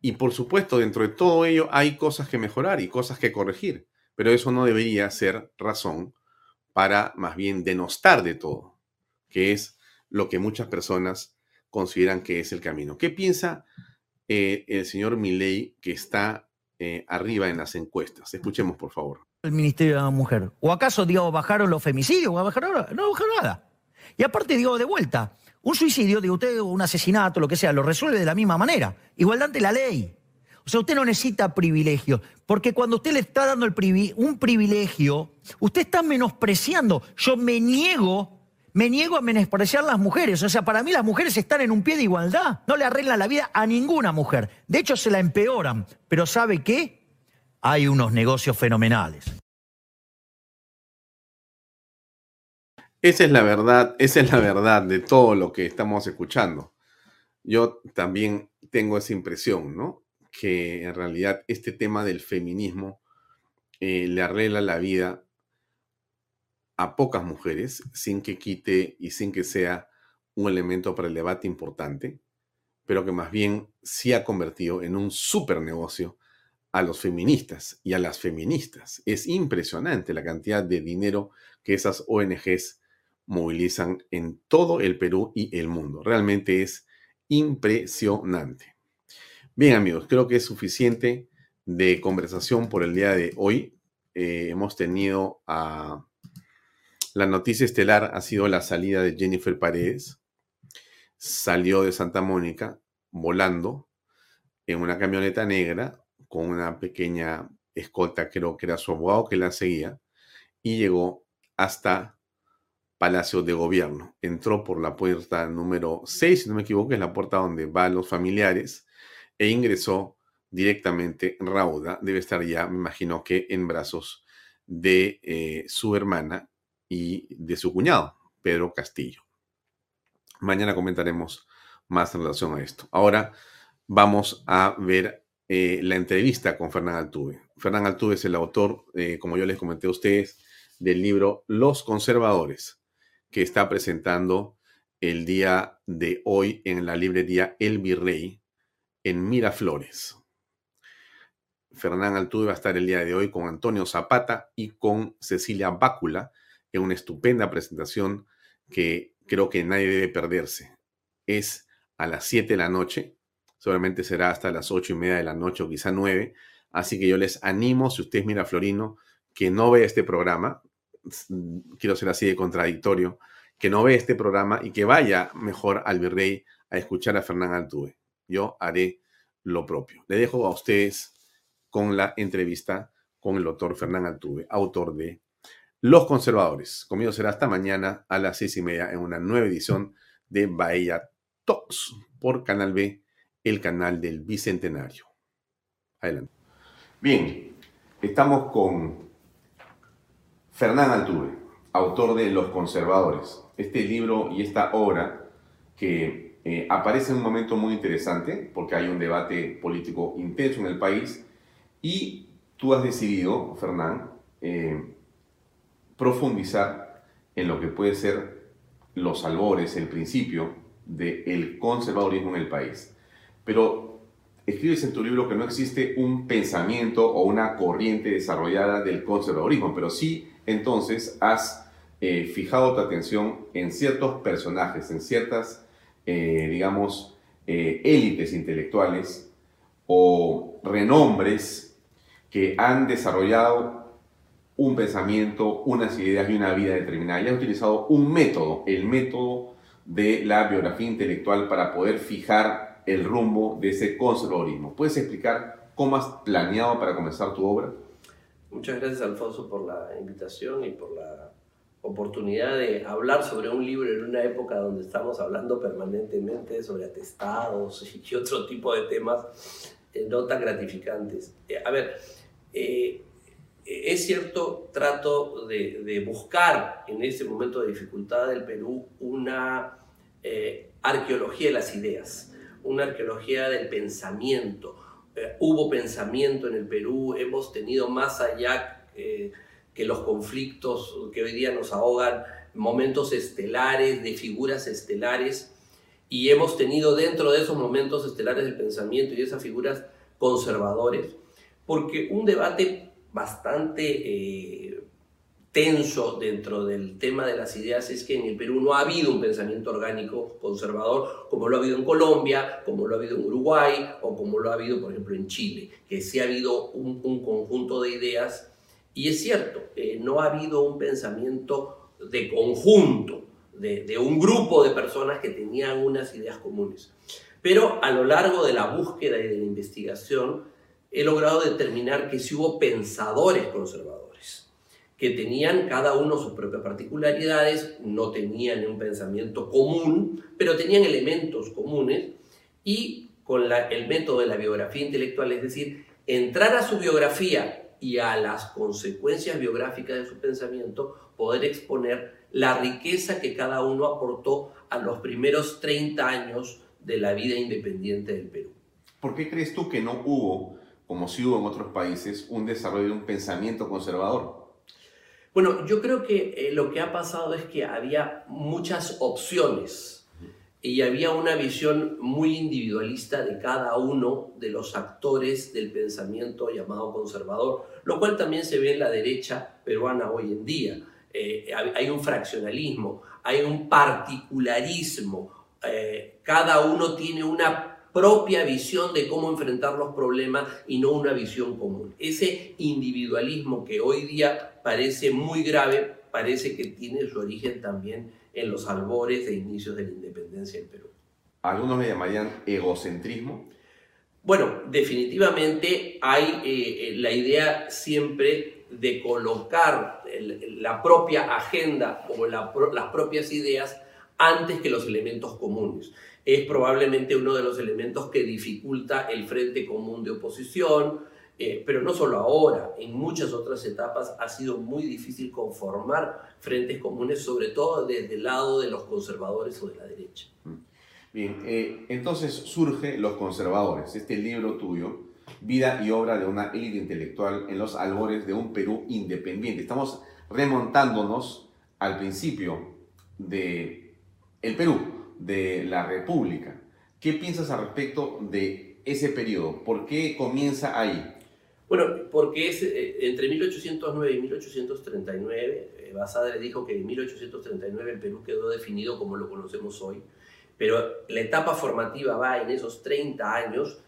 y por supuesto, dentro de todo ello hay cosas que mejorar y cosas que corregir, pero eso no debería ser razón para más bien denostar de todo, que es lo que muchas personas consideran que es el camino. ¿Qué piensa eh, el señor Milley que está eh, arriba en las encuestas. Escuchemos, por favor. El Ministerio de la Mujer. ¿O acaso, digo, bajaron los femicidios? ¿Bajaron? No bajaron nada. Y aparte, digo, de vuelta, un suicidio, digo usted, un asesinato, lo que sea, lo resuelve de la misma manera. Igualdad ante la ley. O sea, usted no necesita privilegio, porque cuando usted le está dando un privilegio, usted está menospreciando. Yo me niego, me niego a menospreciar las mujeres. O sea, para mí las mujeres están en un pie de igualdad. No le arreglan la vida a ninguna mujer. De hecho, se la empeoran. Pero ¿sabe qué? Hay unos negocios fenomenales. Esa es la verdad, esa es la verdad de todo lo que estamos escuchando. Yo también tengo esa impresión, ¿no? Que en realidad este tema del feminismo eh, le arregla la vida a pocas mujeres sin que quite y sin que sea un elemento para el debate importante, pero que más bien sí ha convertido en un super negocio a los feministas y a las feministas. Es impresionante la cantidad de dinero que esas ONGs movilizan en todo el Perú y el mundo. Realmente es impresionante. Bien amigos, creo que es suficiente de conversación por el día de hoy. Eh, hemos tenido a... La noticia estelar ha sido la salida de Jennifer Paredes. Salió de Santa Mónica volando en una camioneta negra con una pequeña escolta, creo que era su abogado que la seguía, y llegó hasta Palacio de Gobierno. Entró por la puerta número 6, si no me equivoco, es la puerta donde van los familiares, e ingresó directamente rauda. Debe estar ya, me imagino que en brazos de eh, su hermana y de su cuñado, Pedro Castillo. Mañana comentaremos más en relación a esto. Ahora vamos a ver eh, la entrevista con Fernán Altuve. Fernán Altuve es el autor, eh, como yo les comenté a ustedes, del libro Los Conservadores que está presentando el día de hoy en la librería El Virrey en Miraflores. Fernán Altuve va a estar el día de hoy con Antonio Zapata y con Cecilia Bácula en una estupenda presentación que creo que nadie debe perderse. Es a las 7 de la noche, seguramente será hasta las 8 y media de la noche o quizá 9. Así que yo les animo, si usted es miraflorino, que no vea este programa, quiero ser así de contradictorio, que no ve este programa y que vaya mejor al virrey a escuchar a Fernán Altuve. Yo haré lo propio. Le dejo a ustedes con la entrevista con el doctor Fernán Altuve, autor de Los Conservadores. Conmigo será hasta mañana a las seis y media en una nueva edición de Bahía Talks por Canal B, el canal del Bicentenario. Adelante. Bien, estamos con Fernán Altuve, autor de Los Conservadores, este libro y esta obra que eh, aparece en un momento muy interesante porque hay un debate político intenso en el país y tú has decidido, Fernán, eh, profundizar en lo que puede ser los albores, el principio del conservadurismo en el país. Pero escribes en tu libro que no existe un pensamiento o una corriente desarrollada del conservadurismo, pero sí entonces has eh, fijado tu atención en ciertos personajes, en ciertas, eh, digamos, eh, élites intelectuales o renombres que han desarrollado un pensamiento, unas ideas y una vida determinada. Y has utilizado un método, el método de la biografía intelectual para poder fijar el rumbo de ese conservadorismo. ¿Puedes explicar cómo has planeado para comenzar tu obra? Muchas gracias Alfonso por la invitación y por la oportunidad de hablar sobre un libro en una época donde estamos hablando permanentemente sobre atestados y <laughs> otro tipo de temas eh, no tan gratificantes. Eh, a ver, eh, es cierto, trato de, buscar en este momento de dificultad del Perú una arqueología de las ideas, una arqueología del pensamiento, eh, hubo pensamiento en el Perú, hemos tenido más allá eh, que los conflictos que hoy día nos ahogan, momentos estelares, de figuras estelares, y hemos tenido dentro de esos momentos estelares del pensamiento y de esas figuras conservadores, porque un debate bastante eh, tenso dentro del tema de las ideas es que en el Perú no ha habido un pensamiento orgánico conservador como lo ha habido en Colombia, como lo ha habido en Uruguay o como lo ha habido, por ejemplo, en Chile, que sí ha habido un, conjunto de ideas. Y es cierto, eh, no ha habido un pensamiento de conjunto, de, de un grupo de personas que tenían unas ideas comunes. Pero a lo largo de la búsqueda y de la investigación, he logrado determinar que sí hubo pensadores conservadores que tenían cada uno sus propias particularidades, no tenían un pensamiento común, pero tenían elementos comunes y con el método de la biografía intelectual, es decir, entrar a su biografía y a las consecuencias biográficas de su pensamiento, poder exponer la riqueza que cada uno aportó a los primeros 30 años de la vida independiente del Perú. ¿Por qué crees tú que no hubo, como sí hubo en otros países, un desarrollo de un pensamiento conservador? Bueno, yo creo que eh, lo que ha pasado es que había muchas opciones y había una visión muy individualista de cada uno de los actores del pensamiento llamado conservador, lo cual también se ve en la derecha peruana hoy en día. Eh, hay un fraccionalismo, hay un particularismo, eh, cada uno tiene una propia visión de cómo enfrentar los problemas y no una visión común. Ese individualismo que hoy día parece muy grave, parece que tiene su origen también en los albores de inicios de la independencia del Perú. Algunos le llamarían egocentrismo. Bueno, definitivamente hay eh, la idea siempre de colocar la propia agenda o las propias ideas antes que los elementos comunes es probablemente uno de los elementos que dificulta el frente común de oposición, eh, pero no solo ahora, en muchas otras etapas ha sido muy difícil conformar frentes comunes, sobre todo desde el lado de los conservadores o de la derecha. Mm. Bien, eh, entonces surge Los Conservadores, este libro tuyo, Vida y obra de una élite intelectual en los albores de un Perú independiente. Estamos remontándonos al principio de el Perú, de la República. ¿Qué piensas al respecto de ese periodo? ¿Por qué comienza ahí? Bueno, porque es eh, entre 1809 y 1839, eh, Basadre dijo que en 1839 el Perú quedó definido como lo conocemos hoy, pero la etapa formativa va en esos 30 años,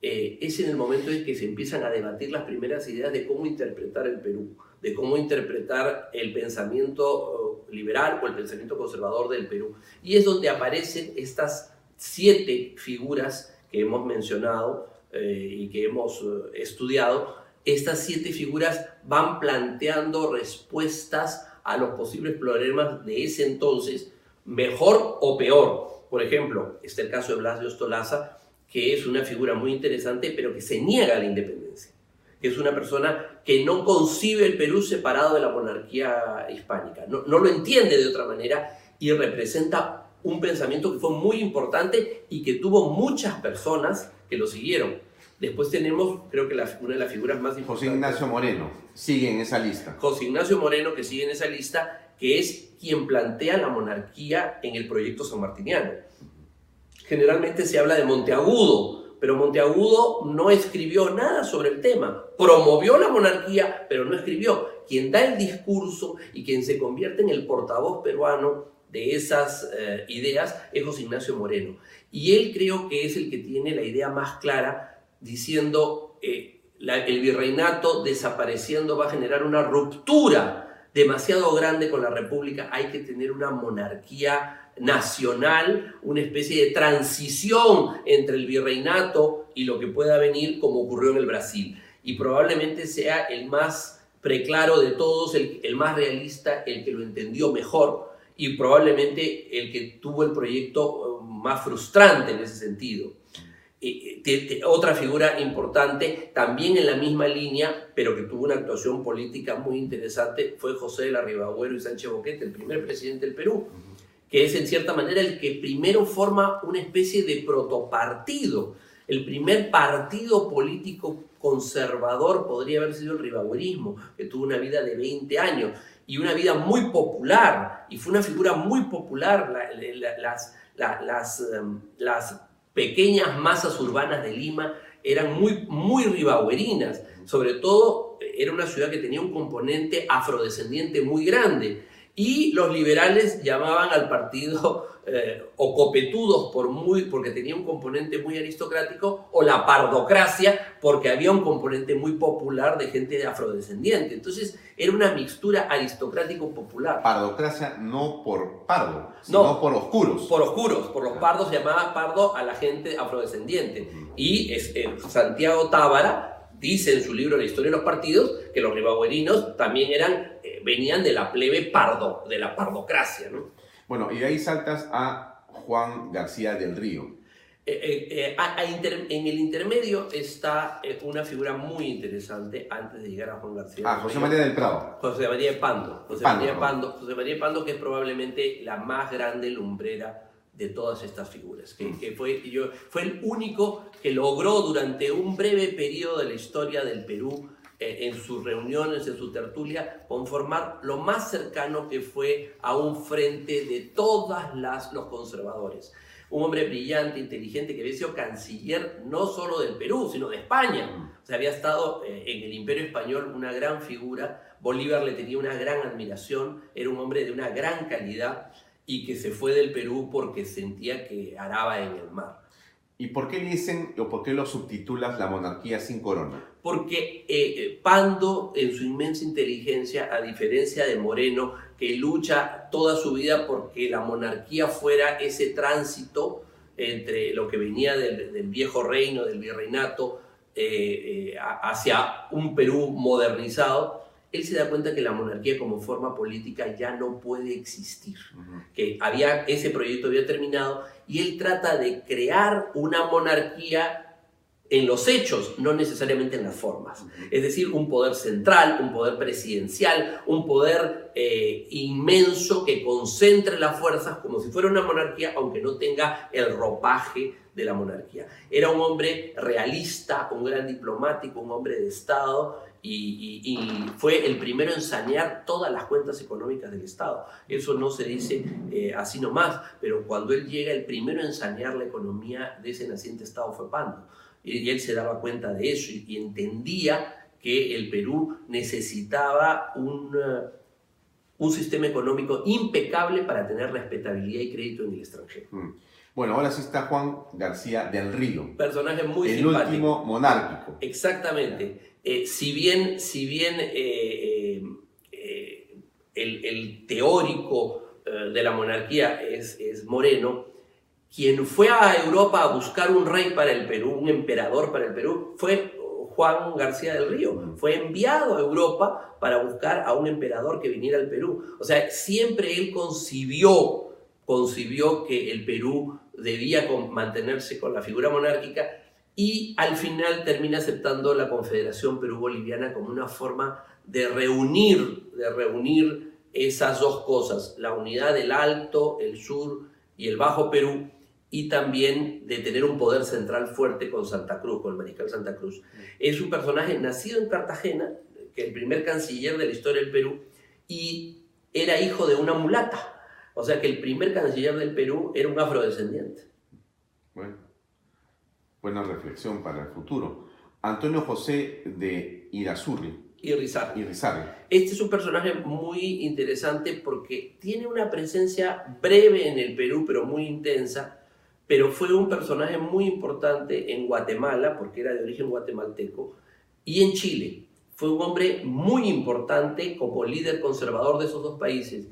eh, es en el momento en que se empiezan a debatir las primeras ideas de cómo interpretar el Perú, de cómo interpretar el pensamiento liberal o el pensamiento conservador del Perú. Y es donde aparecen estas siete figuras que hemos mencionado eh, y que hemos eh, estudiado. Estas siete figuras van planteando respuestas a los posibles problemas de ese entonces, mejor o peor. Por ejemplo, está el caso de Blas de Ostolaza, que es una figura muy interesante, pero que se niega a la independencia es una persona que no concibe el Perú separado de la monarquía hispánica, no, lo entiende de otra manera y representa un pensamiento que fue muy importante y que tuvo muchas personas que lo siguieron. Después tenemos, creo que una de las figuras más importantes. José Ignacio Moreno, sigue en esa lista. José Ignacio Moreno, que sigue en esa lista, que es quien plantea la monarquía en el proyecto sanmartiniano. Generalmente se habla de Monteagudo, pero Monteagudo no escribió nada sobre el tema. Promovió la monarquía, pero no escribió. Quien da el discurso y quien se convierte en el portavoz peruano de esas eh, ideas es José Ignacio Moreno. Y él creo que es el que tiene la idea más clara diciendo eh, el virreinato desapareciendo va a generar una ruptura demasiado grande con la república. Hay que tener una monarquía nacional, una especie de transición entre el virreinato y lo que pueda venir como ocurrió en el Brasil. Y probablemente sea el más preclaro de todos, el, más realista, el que lo entendió mejor y probablemente el que tuvo el proyecto eh, más frustrante en ese sentido. otra figura importante, también en la misma línea, pero que tuvo una actuación política muy interesante, fue José de la Ribagüero y Sánchez Boquete, el primer presidente del Perú que es en cierta manera el que primero forma una especie de protopartido. El primer partido político conservador podría haber sido el ribagüerismo, que tuvo una vida de 20 años y una vida muy popular, y fue una figura muy popular. las, las, em, las pequeñas masas urbanas de Lima eran muy, muy ribagüerinas Sobre todo, era una ciudad que tenía un componente afrodescendiente muy grande. Y los liberales llamaban al partido eh, o copetudos por muy, porque tenía un componente muy aristocrático, o la pardocracia, porque había un componente muy popular de gente afrodescendiente. Entonces era una mixtura aristocrático-popular. Pardocracia no por pardo, sino por oscuros. Por oscuros, por los pardos llamaba pardo a la gente afrodescendiente. Y es, eh, Santiago Tábara dice en su libro La historia de los partidos que los ribagüerinos también eran, venían de la plebe pardo, de la pardocracia, ¿no? Bueno, y de ahí saltas a Juan García del Río. Eh, eh, eh, en el intermedio está una figura muy interesante antes de llegar a Juan García. Ah, José María del Prado. José María de Pando. José María de Pando. José María de Pando, que es probablemente la más grande lumbrera de todas estas figuras, que, que, fue, yo, fue el único que logró durante un breve periodo de la historia del Perú eh, en sus reuniones, en su tertulia, conformar lo más cercano que fue a un frente de todas las los conservadores. Un hombre brillante, inteligente, que había sido canciller no solo del Perú, sino de España. O sea, había estado eh, en el Imperio Español una gran figura. Bolívar le tenía una gran admiración, era un hombre de una gran calidad y que se fue del Perú porque sentía que araba en el mar. ¿Y por qué dicen o por qué lo subtitulas la monarquía sin corona? Porque eh, eh, Pando, en su inmensa inteligencia, a diferencia de Moreno, que lucha toda su vida porque la monarquía fuera ese tránsito entre lo que venía del, viejo reino, del virreinato, eh, hacia un Perú modernizado, él se da cuenta que la monarquía como forma política ya no puede existir, que había, ese proyecto había terminado y él trata de crear una monarquía en los hechos, no necesariamente en las formas. Es decir, un poder central, un poder presidencial, un poder eh, inmenso que concentre las fuerzas como si fuera una monarquía, aunque no tenga el ropaje de la monarquía. Era un hombre realista, un gran diplomático, un hombre de Estado y, fue el primero en sanear todas las cuentas económicas del Estado. Eso no se dice eh, así nomás, pero cuando él llega, el primero en sanear la economía de ese naciente Estado fue Pando. Y, él se daba cuenta de eso y, entendía que el Perú necesitaba un, uh, un sistema económico impecable para tener respetabilidad y crédito en el extranjero. Mm. Bueno, ahora sí está Juan García del Río. Personaje muy El último monárquico. Exactamente. Eh, si bien, si bien eh, eh, el, teórico de la monarquía es, es, Moreno, quien fue a Europa a buscar un rey para el Perú, un emperador para el Perú, fue Juan García del Río. Fue enviado a Europa para buscar a un emperador que viniera al Perú. O sea, siempre él concibió, concibió que el Perú debía mantenerse con la figura monárquica y al final termina aceptando la Confederación Perú-Boliviana como una forma de reunir, de reunir esas dos cosas, la unidad del Alto, el Sur y el Bajo Perú, y también de tener un poder central fuerte con Santa Cruz, con el mariscal Santa Cruz. Es un personaje nacido en Cartagena, que es el primer canciller de la historia del Perú, y era hijo de una mulata. O sea que el primer canciller del Perú era un afrodescendiente. Bueno buena reflexión para el futuro. Antonio José de Irazurri. Irizarry. Irizarry. Este es un personaje muy interesante porque tiene una presencia breve en el Perú, pero muy intensa, pero fue un personaje muy importante en Guatemala, porque era de origen guatemalteco, y en Chile. Fue un hombre muy importante como líder conservador de esos dos países.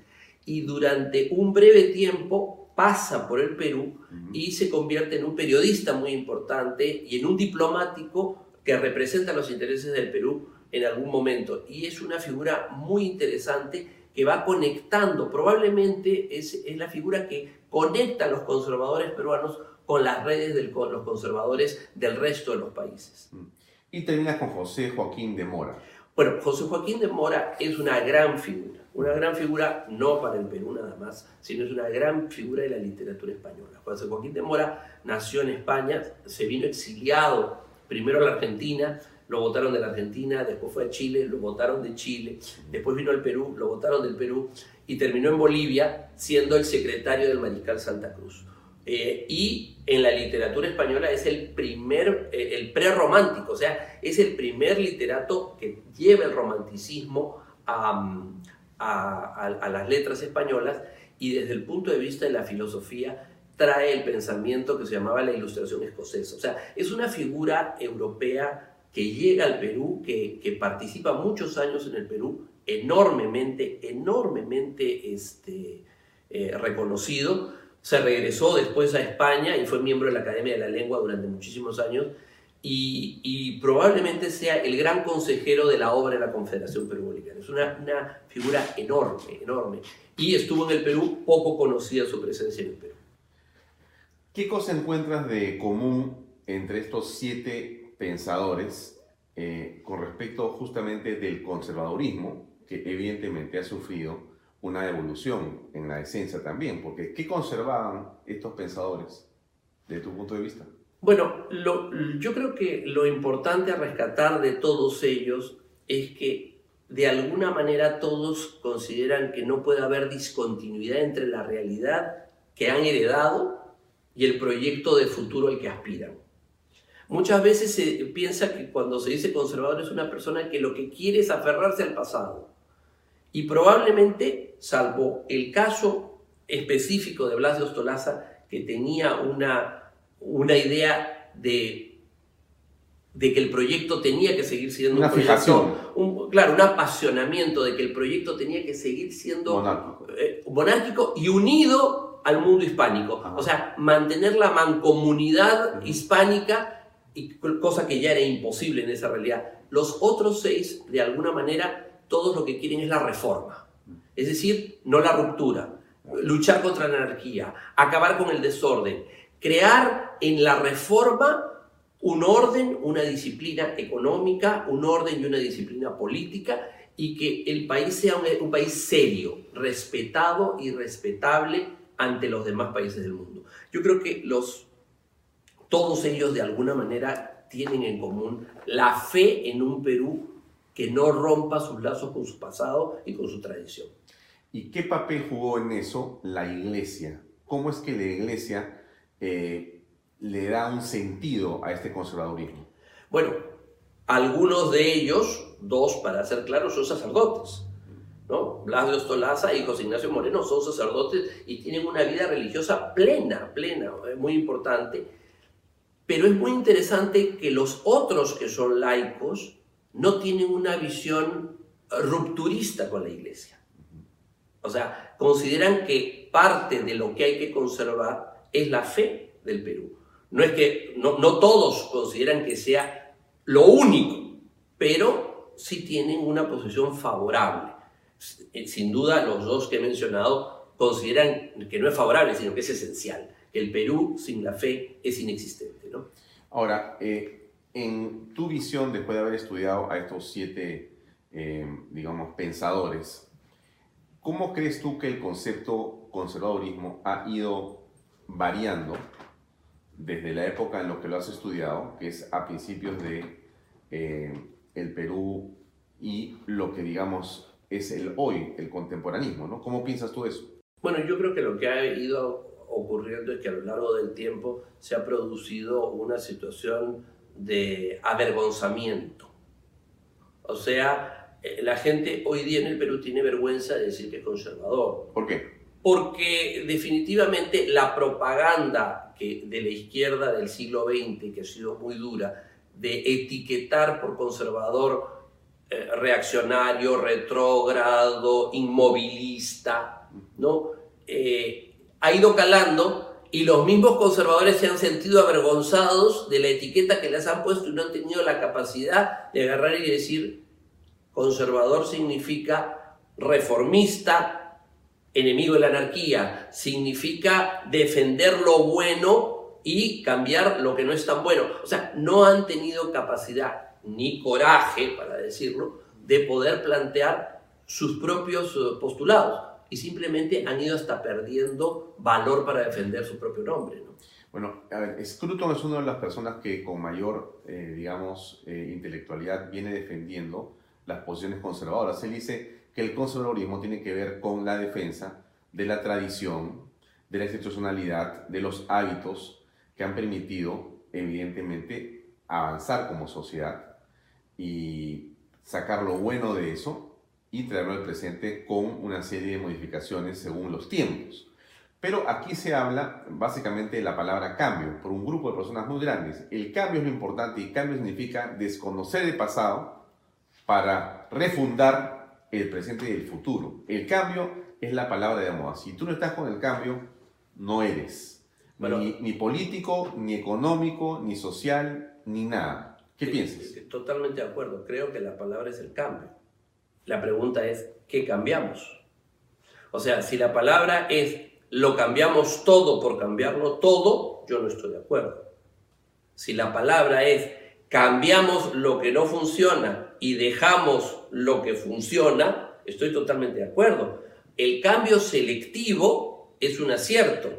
Y durante un breve tiempo pasa por el Perú y se convierte en un periodista muy importante y en un diplomático que representa los intereses del Perú en algún momento. Y es una figura muy interesante que va conectando, probablemente es, es la figura que conecta a los conservadores peruanos con las redes de los conservadores del resto de los países. Y termina con José Joaquín de Mora. Bueno, José Joaquín de Mora es una gran figura, una gran figura no para el Perú nada más, sino es una gran figura de la literatura española. José Joaquín de Mora nació en España, se vino exiliado primero a la Argentina, lo votaron de la Argentina, después fue a Chile, lo votaron de Chile, después vino al Perú, lo votaron del Perú y terminó en Bolivia siendo el secretario del mariscal Santa Cruz. Eh, y en la literatura española es el primer, eh, el prerromántico, o sea, es el primer literato que lleva el romanticismo a, a, a, las letras españolas y desde el punto de vista de la filosofía trae el pensamiento que se llamaba la ilustración escocesa. O sea, es una figura europea que llega al Perú, que, que participa muchos años en el Perú, enormemente, enormemente este, eh, reconocido. Se regresó después a España y fue miembro de la Academia de la Lengua durante muchísimos años y, probablemente sea el gran consejero de la obra de la Confederación Perú Es una, una figura enorme, enorme. Y estuvo en el Perú, poco conocida su presencia en el Perú. ¿Qué cosa encuentras de común entre estos siete pensadores eh, con respecto justamente del conservadurismo, que evidentemente ha sufrido una evolución en la esencia también? Porque ¿qué conservaban estos pensadores desde tu punto de vista? Bueno, yo creo que lo importante a rescatar de todos ellos es que de alguna manera todos consideran que no puede haber discontinuidad entre la realidad que han heredado y el proyecto de futuro al que aspiran. Muchas veces se piensa que cuando se dice conservador es una persona que lo que quiere es aferrarse al pasado. Y probablemente, salvo el caso específico de Blas de Ostolaza, que tenía una una idea de, de que el proyecto tenía que seguir siendo una un proyecto, un, claro, un apasionamiento de que el proyecto tenía que seguir siendo monárquico, eh, y unido al mundo hispánico. O sea, mantener la mancomunidad hispánica, y, cosa que ya era imposible en esa realidad. Los otros seis, de alguna manera, todos lo que quieren es la reforma. Es decir, no la ruptura. Luchar contra la anarquía, acabar con el desorden, crear en la reforma un orden, una disciplina económica, un orden y una disciplina política y que el país sea un, país serio, respetado y respetable ante los demás países del mundo. Yo creo que los, todos ellos de alguna manera tienen en común la fe en un Perú que no rompa sus lazos con su pasado y con su tradición. ¿Y qué papel jugó en eso la iglesia? ¿Cómo es que la iglesia eh, le da un sentido a este conservadurismo? Bueno, algunos de ellos, dos para ser claros, son sacerdotes. ¿no? Blas de Ostolaza y José Ignacio Moreno son sacerdotes y tienen una vida religiosa plena, plena, muy importante. Pero es muy interesante que los otros que son laicos no tienen una visión rupturista con la iglesia. O sea, consideran que parte de lo que hay que conservar es la fe del Perú. No es que no, todos consideran que sea lo único, pero sí tienen una posición favorable. Sin duda, los dos que he mencionado consideran que no es favorable, sino que es esencial. El Perú sin la fe es inexistente. ¿no? Ahora, eh, en tu visión, después de haber estudiado a estos siete, eh, digamos, pensadores, ¿cómo crees tú que el concepto conservadurismo ha ido variando desde la época en la que lo has estudiado, que es a principios de eh, el Perú y lo que digamos es el hoy, el contemporanismo, ¿no? ¿Cómo piensas tú eso? Bueno, yo creo que lo que ha ido ocurriendo es que a lo largo del tiempo se ha producido una situación de avergonzamiento. O sea, eh, la gente hoy día en el Perú tiene vergüenza de decir que es conservador. ¿Por qué? porque definitivamente la propaganda que de la izquierda del siglo XX, que ha sido muy dura, de etiquetar por conservador eh, reaccionario, retrógrado, inmovilista, ¿no? Eh, ha ido calando y los mismos conservadores se han sentido avergonzados de la etiqueta que les han puesto y no han tenido la capacidad de agarrar y decir conservador significa reformista, enemigo de la anarquía, significa defender lo bueno y cambiar lo que no es tan bueno. O sea, no han tenido capacidad ni coraje, para decirlo, de poder plantear sus propios eh, postulados y simplemente han ido hasta perdiendo valor para defender su propio nombre. Bueno, a ver, Scruton es una de las personas que con mayor, eh, digamos, eh, intelectualidad viene defendiendo las posiciones conservadoras. Él dice que el conservadurismo tiene que ver con la defensa de la tradición, de la institucionalidad, de los hábitos que han permitido, evidentemente, avanzar como sociedad y sacar lo bueno de eso y traerlo al presente con una serie de modificaciones según los tiempos. Pero aquí se habla básicamente de la palabra cambio por un grupo de personas muy grandes. El cambio es lo importante y cambio significa desconocer el pasado para refundar el presente y el futuro. El cambio es la palabra de moda. Si tú no estás con el cambio, no eres. ni, ni, político, ni económico, ni social, ni nada. ¿Qué piensas? Totalmente de acuerdo. Creo que la palabra es el cambio. La pregunta es, ¿qué cambiamos? O sea, si la palabra es lo cambiamos todo por cambiarlo todo, yo no estoy de acuerdo. Si la palabra es cambiamos lo que no funciona y dejamos lo que funciona, estoy totalmente de acuerdo. El cambio selectivo es un acierto.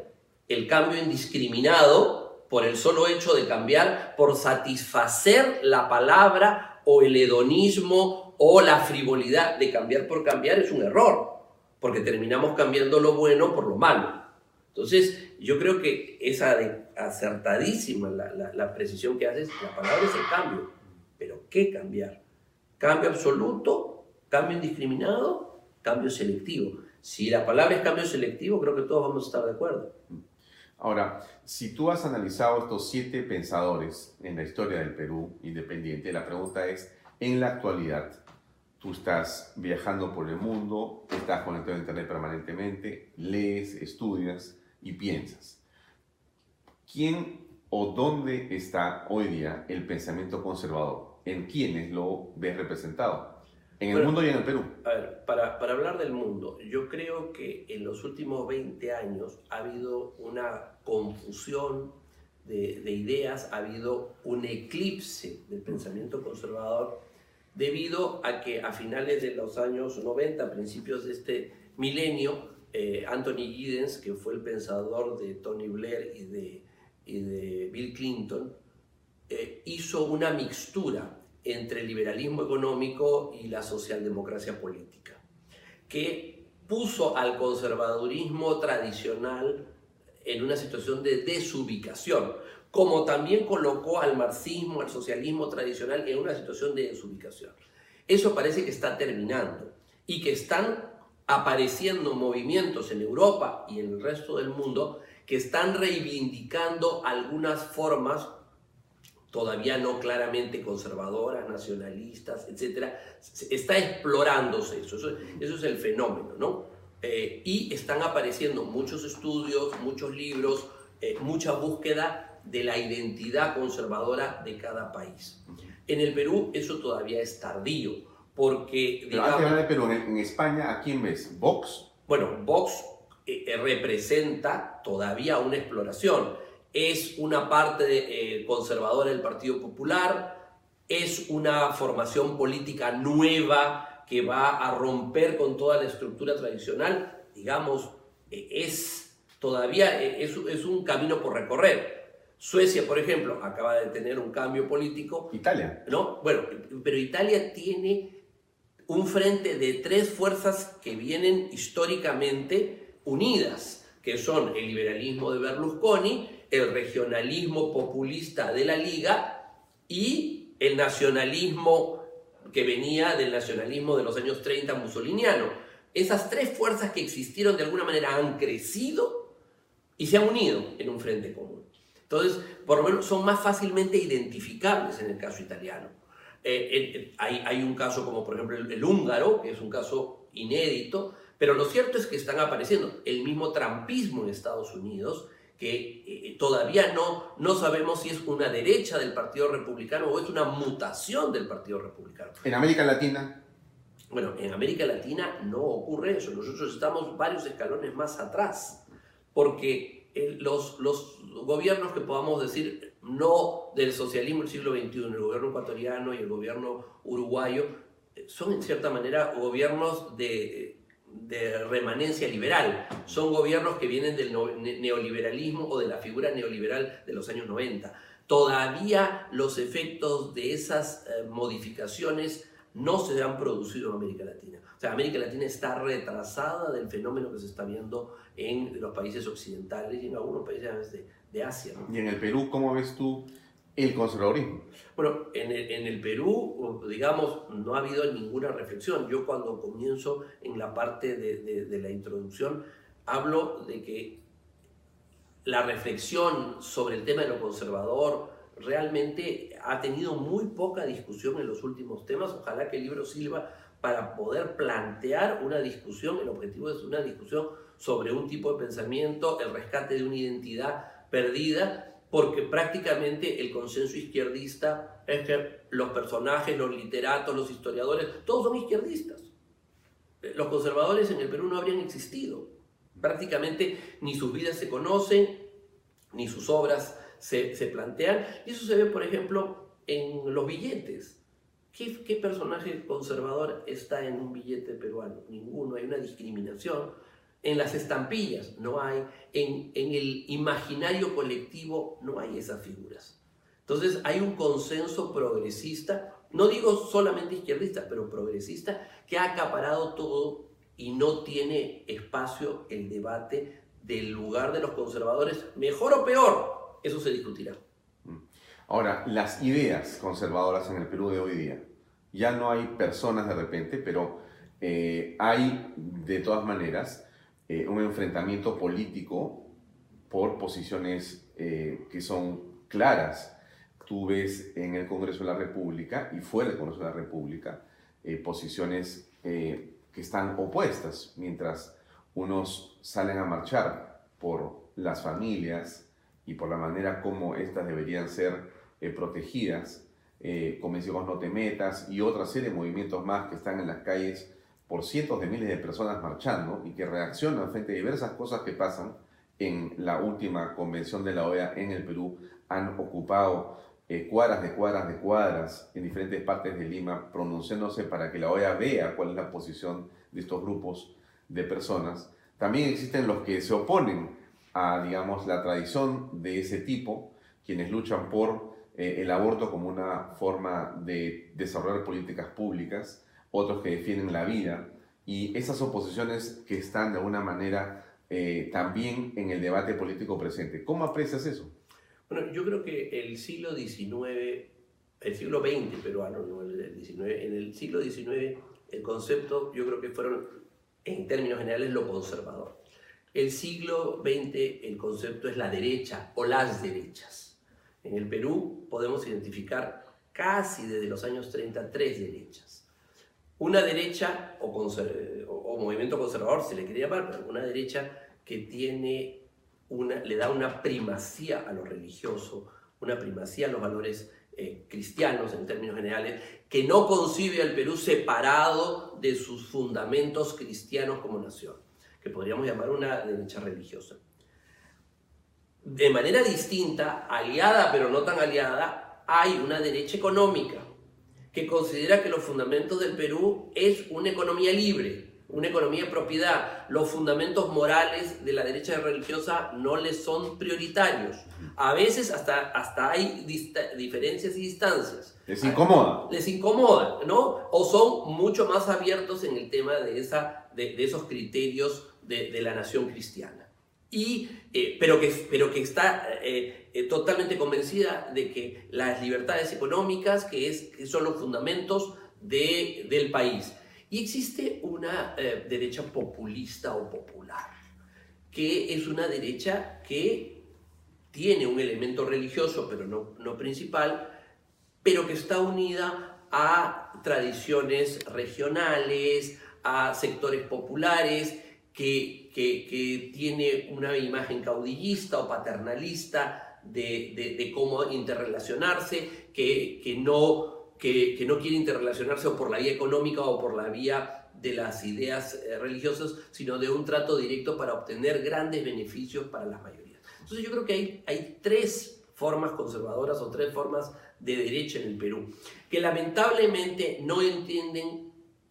El cambio indiscriminado, por el solo hecho de cambiar, por satisfacer la palabra o el hedonismo o la frivolidad de cambiar por cambiar, es un error porque terminamos cambiando lo bueno por lo malo. Entonces, yo creo que es acertadísima la, la, precisión que haces. La palabra es el cambio, pero ¿qué cambiar? Cambio absoluto, cambio indiscriminado, cambio selectivo. Si la palabra es cambio selectivo, creo que todos vamos a estar de acuerdo. Ahora, si tú has analizado estos siete pensadores en la historia del Perú independiente, la pregunta es, en la actualidad, Tú estás viajando por el mundo, estás conectado a Internet permanentemente, lees, estudias y piensas. ¿Quién o dónde está hoy día el pensamiento conservador? ¿En quiénes lo ves representado? En el mundo y en el Perú. A ver, para, para, hablar del mundo, yo creo que en los últimos 20 años ha habido una confusión de, de ideas, ha habido un eclipse del pensamiento conservador debido a que a finales de los años 90, principios de este milenio, eh, Anthony Giddens, que fue el pensador de Tony Blair y de, Bill Clinton, eh, hizo una mixtura entre el liberalismo económico y la socialdemocracia política, que puso al conservadurismo tradicional en una situación de desubicación como también colocó al marxismo, al socialismo tradicional en una situación de desubicación. Eso parece que está terminando y que están apareciendo movimientos en Europa y en el resto del mundo que están reivindicando algunas formas todavía no claramente conservadoras, nacionalistas, etc. Está explorándose eso, eso, es el fenómeno, ¿no? Eh, y están apareciendo muchos estudios, muchos libros, eh, mucha búsqueda de la identidad conservadora de cada país. En el Perú eso todavía es tardío, porque... Pero de Perú, en, España, ¿a quién ves? ¿Vox? Bueno, Vox eh, eh, representa todavía una exploración. Es una parte eh, conservadora del Partido Popular, es una formación política nueva que va a romper con toda la estructura tradicional, digamos, es todavía es, es un camino por recorrer Suecia, por ejemplo, acaba de tener un cambio político. Italia. ¿No? Bueno, pero Italia tiene un frente de tres fuerzas que vienen históricamente unidas, que son el liberalismo de Berlusconi, el regionalismo populista de la Liga y el nacionalismo que venía del nacionalismo de los años 30 musoliniano. Esas tres fuerzas que existieron de alguna manera han crecido y se han unido en un frente común. Entonces, por lo menos son más fácilmente identificables en el caso italiano. Eh, hay, un caso como por ejemplo el, húngaro, que es un caso inédito, pero lo cierto es que están apareciendo el mismo trampismo en Estados Unidos, que eh, todavía no, no sabemos si es una derecha del Partido Republicano o es una mutación del Partido Republicano. ¿En América Latina? Bueno, en América Latina no ocurre eso. Nosotros estamos varios escalones más atrás, porque los, los gobiernos que podamos decir no del socialismo del siglo XXI, el gobierno ecuatoriano y el gobierno uruguayo, son en cierta manera gobiernos de, de remanencia liberal, son gobiernos que vienen del neoliberalismo o de la figura neoliberal de los años 90. Todavía los efectos de esas eh, modificaciones no se han producido en América Latina. O sea, América Latina está retrasada del fenómeno que se está viendo en los países occidentales y en algunos países de, de Asia. Y en el Perú, ¿cómo ves tú el conservadurismo? Bueno, en el, en el, Perú, digamos, no ha habido ninguna reflexión. Yo cuando comienzo en la parte de, de, de la introducción, hablo de que la reflexión sobre el tema de lo conservador realmente ha tenido muy poca discusión en los últimos temas. Ojalá que el libro sirva para poder plantear una discusión. El objetivo es una discusión sobre un tipo de pensamiento, el rescate de una identidad perdida, porque prácticamente el consenso izquierdista es que los personajes, los literatos, los historiadores, todos son izquierdistas. Los conservadores en el Perú no habrían existido. Prácticamente ni sus vidas se conocen, ni sus obras se, plantean. Y eso se ve, por ejemplo, en los billetes. ¿Qué, ¿Qué, personaje conservador está en un billete peruano? Ninguno, hay una discriminación. En las estampillas no hay, en, en el imaginario colectivo no hay esas figuras. Entonces hay un consenso progresista, no digo solamente izquierdista, pero progresista, que ha acaparado todo y no tiene espacio el debate del lugar de los conservadores, mejor o peor, eso se discutirá. Ahora, las ideas conservadoras en el Perú de hoy día, ya no hay personas de repente, pero eh, hay de todas maneras eh, un enfrentamiento político por posiciones eh, que son claras. Tú ves en el Congreso de la República y fuera del Congreso de la República eh, posiciones que están opuestas, mientras unos salen a marchar por las familias y por la manera como éstas deberían ser eh, protegidas, eh, Convención No Te Metas y otra serie de movimientos más que están en las calles por cientos de miles de personas marchando y que reaccionan frente a diversas cosas que pasan en la última convención de la OEA en el Perú, han ocupado eh, cuadras de cuadras de cuadras en diferentes partes de Lima, pronunciándose para que la OEA vea cuál es la posición de estos grupos de personas. También existen los que se oponen a, digamos, la tradición de ese tipo, quienes luchan por eh, el aborto como una forma de desarrollar políticas públicas, otros que defienden la vida, y esas oposiciones que están de alguna manera eh, también en el debate político presente. ¿Cómo aprecias eso? Bueno, yo creo que el siglo XIX, el siglo XX peruano, no el XIX, en el siglo XIX el concepto yo creo que fueron en términos generales lo conservador. El siglo XX el concepto es la derecha o las derechas. En el Perú podemos identificar casi desde los años 30 tres derechas. Una derecha o, movimiento conservador, se le quiere llamar, pero una derecha que tiene una, le da una primacía a lo religioso, una primacía a los valores eh, cristianos en términos generales, que no concibe al Perú separado de sus fundamentos cristianos como nación, que podríamos llamar una derecha religiosa. De manera distinta, aliada pero no tan aliada, hay una derecha económica, que considera que los fundamentos del Perú es una economía libre, una economía de propiedad. Los fundamentos morales de la derecha religiosa no les son prioritarios. A veces hasta, hasta hay diferencias y distancias. Les incomoda. Les incomoda, ¿no? O son mucho más abiertos en el tema de, esa, de, de esos criterios de, la nación cristiana. Y, eh, pero, que, pero que está eh, eh, totalmente convencida de que las libertades económicas, que, es, que son los fundamentos de, del país, y existe una derecha populista o popular, que es una derecha que tiene un elemento religioso, pero no, no principal, pero que está unida a tradiciones regionales, a sectores populares, que, que, que tiene una imagen caudillista o paternalista de, de, de cómo interrelacionarse, que, que no que, no quiere interrelacionarse o por la vía económica o por la vía de las ideas eh, religiosas, sino de un trato directo para obtener grandes beneficios para las mayorías. Entonces yo creo que hay, hay tres formas conservadoras o tres formas de derecha en el Perú, que lamentablemente no entienden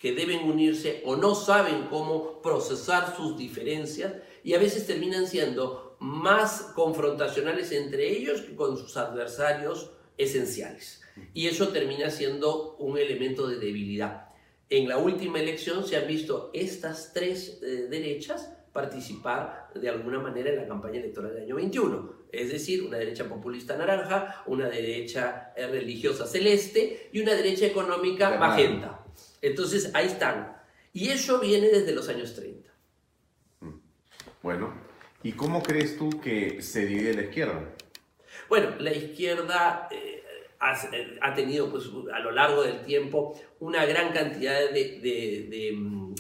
que deben unirse o no saben cómo procesar sus diferencias y a veces terminan siendo más confrontacionales entre ellos que con sus adversarios esenciales. Y eso termina siendo un elemento de debilidad. En la última elección se han visto estas tres eh, derechas participar de alguna manera en la campaña electoral del año 21. Es decir, una derecha populista naranja, una derecha eh, religiosa celeste y una derecha económica magenta. Entonces, ahí están. Y eso viene desde los años 30. Bueno, ¿y cómo crees tú que se divide la izquierda? Bueno, la izquierda eh, ha, tenido pues, a lo largo del tiempo una gran cantidad de, de, mm,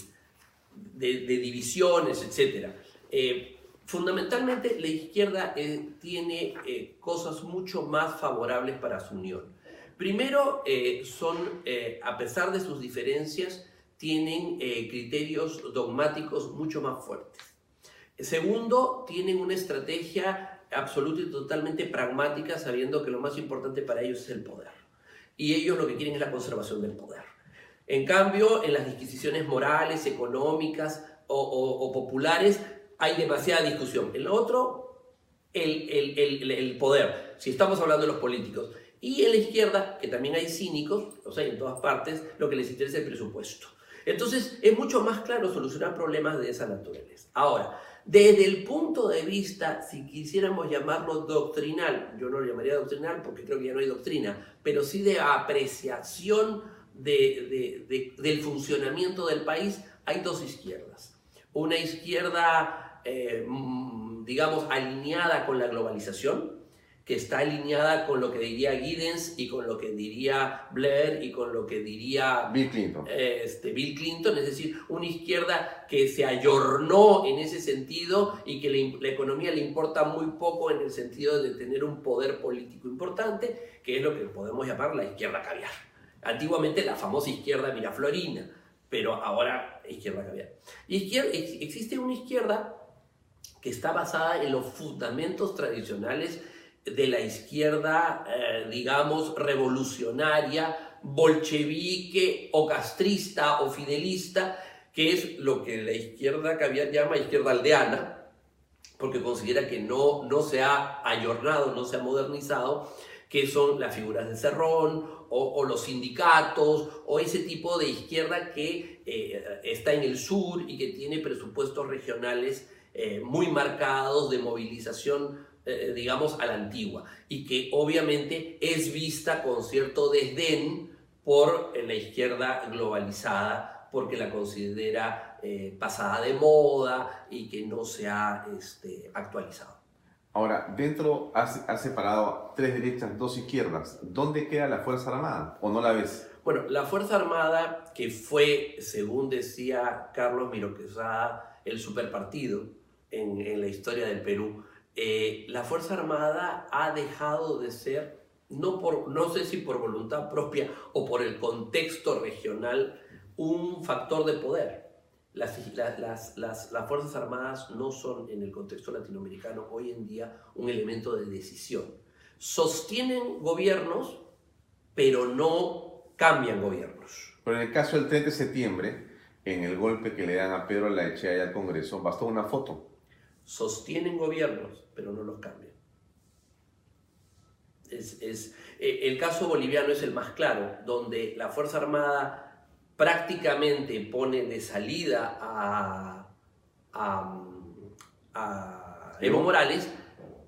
divisiones, etc. Eh, fundamentalmente la izquierda eh, tiene cosas mucho más favorables para su unión. Primero, son, a pesar de sus diferencias, tienen criterios dogmáticos mucho más fuertes. Segundo, tienen una estrategia absoluta y totalmente pragmática, sabiendo que lo más importante para ellos es el poder. Y ellos lo que quieren es la conservación del poder. En cambio, en las disquisiciones morales, económicas o, populares, hay demasiada discusión. En lo otro, el, el, el, poder, si estamos hablando de los políticos. Y en la izquierda, que también hay cínicos, o sea, en todas partes, lo que les interesa es el presupuesto. Entonces, es mucho más claro solucionar problemas de esa naturaleza. Ahora, desde el punto de vista, si quisiéramos llamarlo doctrinal, yo no lo llamaría doctrinal porque creo que ya no hay doctrina, pero sí de apreciación del funcionamiento del país, hay dos izquierdas. Una izquierda, eh, mm, digamos, alineada con la globalización, que está alineada con lo que diría Giddens y con lo que diría Blair y con lo que diría Bill Clinton. Este, Bill Clinton, es decir, una izquierda que se ayornó en ese sentido y que la, economía le importa muy poco en el sentido de tener un poder político importante, que es lo que podemos llamar la izquierda caviar. Antiguamente la famosa izquierda miraflorina, pero ahora izquierda caviar. Izquierda, existe una izquierda que está basada en los fundamentos tradicionales de la izquierda, eh, digamos, revolucionaria, bolchevique o castrista o fidelista, que es lo que la izquierda Caviar llama izquierda aldeana, porque considera que no, no se ha ayornado, no se ha modernizado, que son las figuras de Cerrón o, los sindicatos o ese tipo de izquierda que eh, está en el sur y que tiene presupuestos regionales eh, muy marcados de movilización eh, digamos, a la antigua y que obviamente es vista con cierto desdén por la izquierda globalizada porque la considera eh, pasada de moda y que no se ha este, actualizado. Ahora, dentro has, separado tres derechas, dos izquierdas. ¿Dónde queda la Fuerza Armada o no la ves? Bueno, la Fuerza Armada, que fue, según decía Carlos Miro el superpartido en, en la historia del Perú, eh, la Fuerza Armada ha dejado de ser, no, por, no sé si por voluntad propia o por el contexto regional, un factor de poder. Las, las, las, las, Fuerzas Armadas no son en el contexto latinoamericano hoy en día un elemento de decisión. Sostienen gobiernos, pero no cambian gobiernos. Pero en el caso del 3 de septiembre, en el golpe que le dan a Pedro Laechea al Congreso, bastó una foto sostienen gobiernos, pero no los cambian. Es, eh, el caso boliviano es el más claro, donde la Fuerza Armada prácticamente pone de salida a, Evo Morales,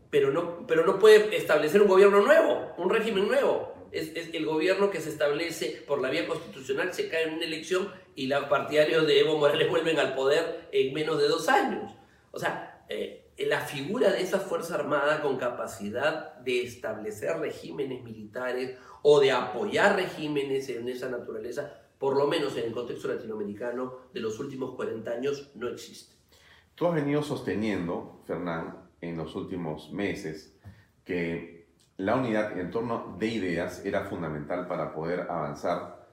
pero no, pero no puede establecer un gobierno nuevo, un régimen nuevo. Es, es, el gobierno que se establece por la vía constitucional, se cae en una elección y los partidarios de Evo Morales vuelven al poder en menos de dos años. O sea, eh, la figura de esa Fuerza Armada con capacidad de establecer regímenes militares o de apoyar regímenes en esa naturaleza, por lo menos en el contexto latinoamericano de los últimos 40 años, no existe. Tú has venido sosteniendo, Fernán, en los últimos meses, que la unidad en torno de ideas era fundamental para poder avanzar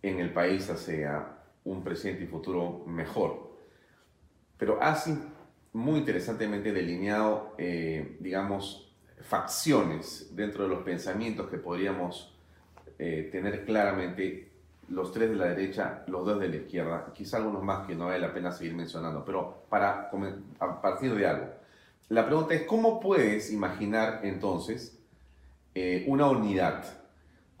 en el país hacia un presente y futuro mejor. Pero has muy interesantemente delineado, eh, digamos, facciones dentro de los pensamientos que podríamos eh, tener claramente los tres de la derecha, los dos de la izquierda, quizá algunos más que no vale la pena seguir mencionando, pero para a partir de algo. La pregunta es, ¿cómo puedes imaginar entonces eh, una unidad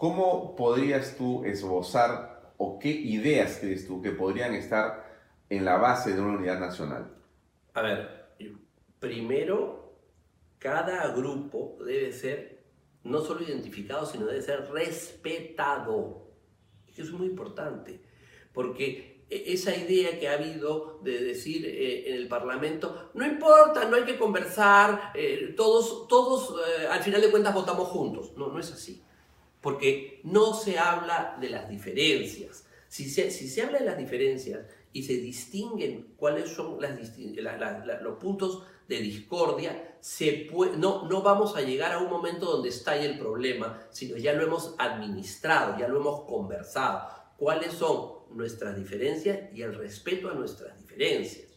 ¿cómo podrías tú esbozar o qué ideas crees tú que podrían estar en la base de una unidad nacional? A ver, primero, cada grupo debe ser no solo identificado, sino debe ser respetado. Eso es muy importante, porque e, esa idea que ha habido de decir eh, en el Parlamento, no importa, no hay que conversar, eh, todos, todos eh, al final de cuentas votamos juntos. No, no es así, porque no se habla de las diferencias. Si se, si se habla de las diferencias y se distinguen cuáles son las, los puntos de discordia, no, no vamos a llegar a un momento donde estalle el problema, sino ya lo hemos administrado, ya lo hemos conversado. ¿Cuáles son nuestras diferencias y el respeto a nuestras diferencias?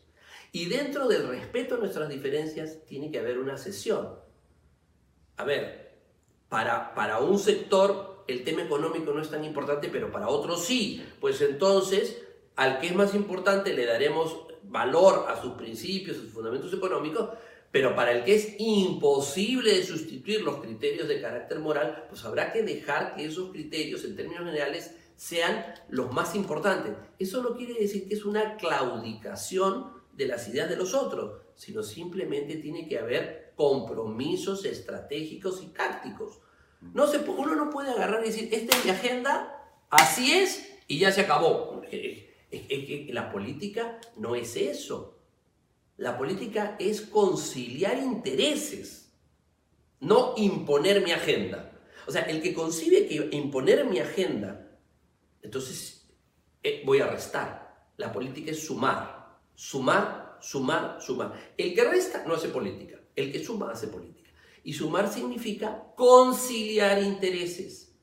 Y dentro del respeto a nuestras diferencias tiene que haber una sesión. A ver, para, para un sector el tema económico no es tan importante, pero para otros sí. Pues entonces, al que es más importante le daremos valor a sus principios, sus fundamentos económicos, pero para el que es imposible de sustituir los criterios de carácter moral, pues habrá que dejar que esos criterios en términos generales sean los más importantes. Eso no quiere decir que es una claudicación de las ideas de los otros, sino simplemente tiene que haber compromisos estratégicos y tácticos. No se, uno no puede agarrar y decir, esta es mi agenda, así es, y ya se acabó. Es que la política no es eso. La política es conciliar intereses, no imponer mi agenda. O sea, el que concibe que imponer mi agenda, entonces eh, voy a restar. La política es sumar, sumar, sumar, sumar. El que resta no hace política, el que suma hace política. Y sumar significa conciliar intereses,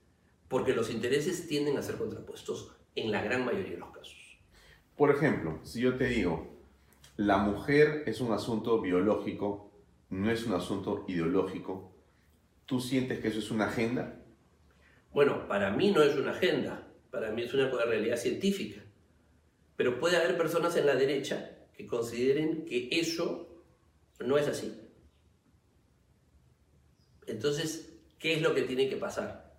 porque los intereses tienden a ser contrapuestos en la gran mayoría de los casos. Por ejemplo, si yo te digo, la mujer es un asunto biológico, no es un asunto ideológico, ¿tú sientes que eso es una agenda? Bueno, para mí no es una agenda, para mí es una realidad científica. Pero puede haber personas en la derecha que consideren que eso no es así. Entonces, ¿qué es lo que tiene que pasar?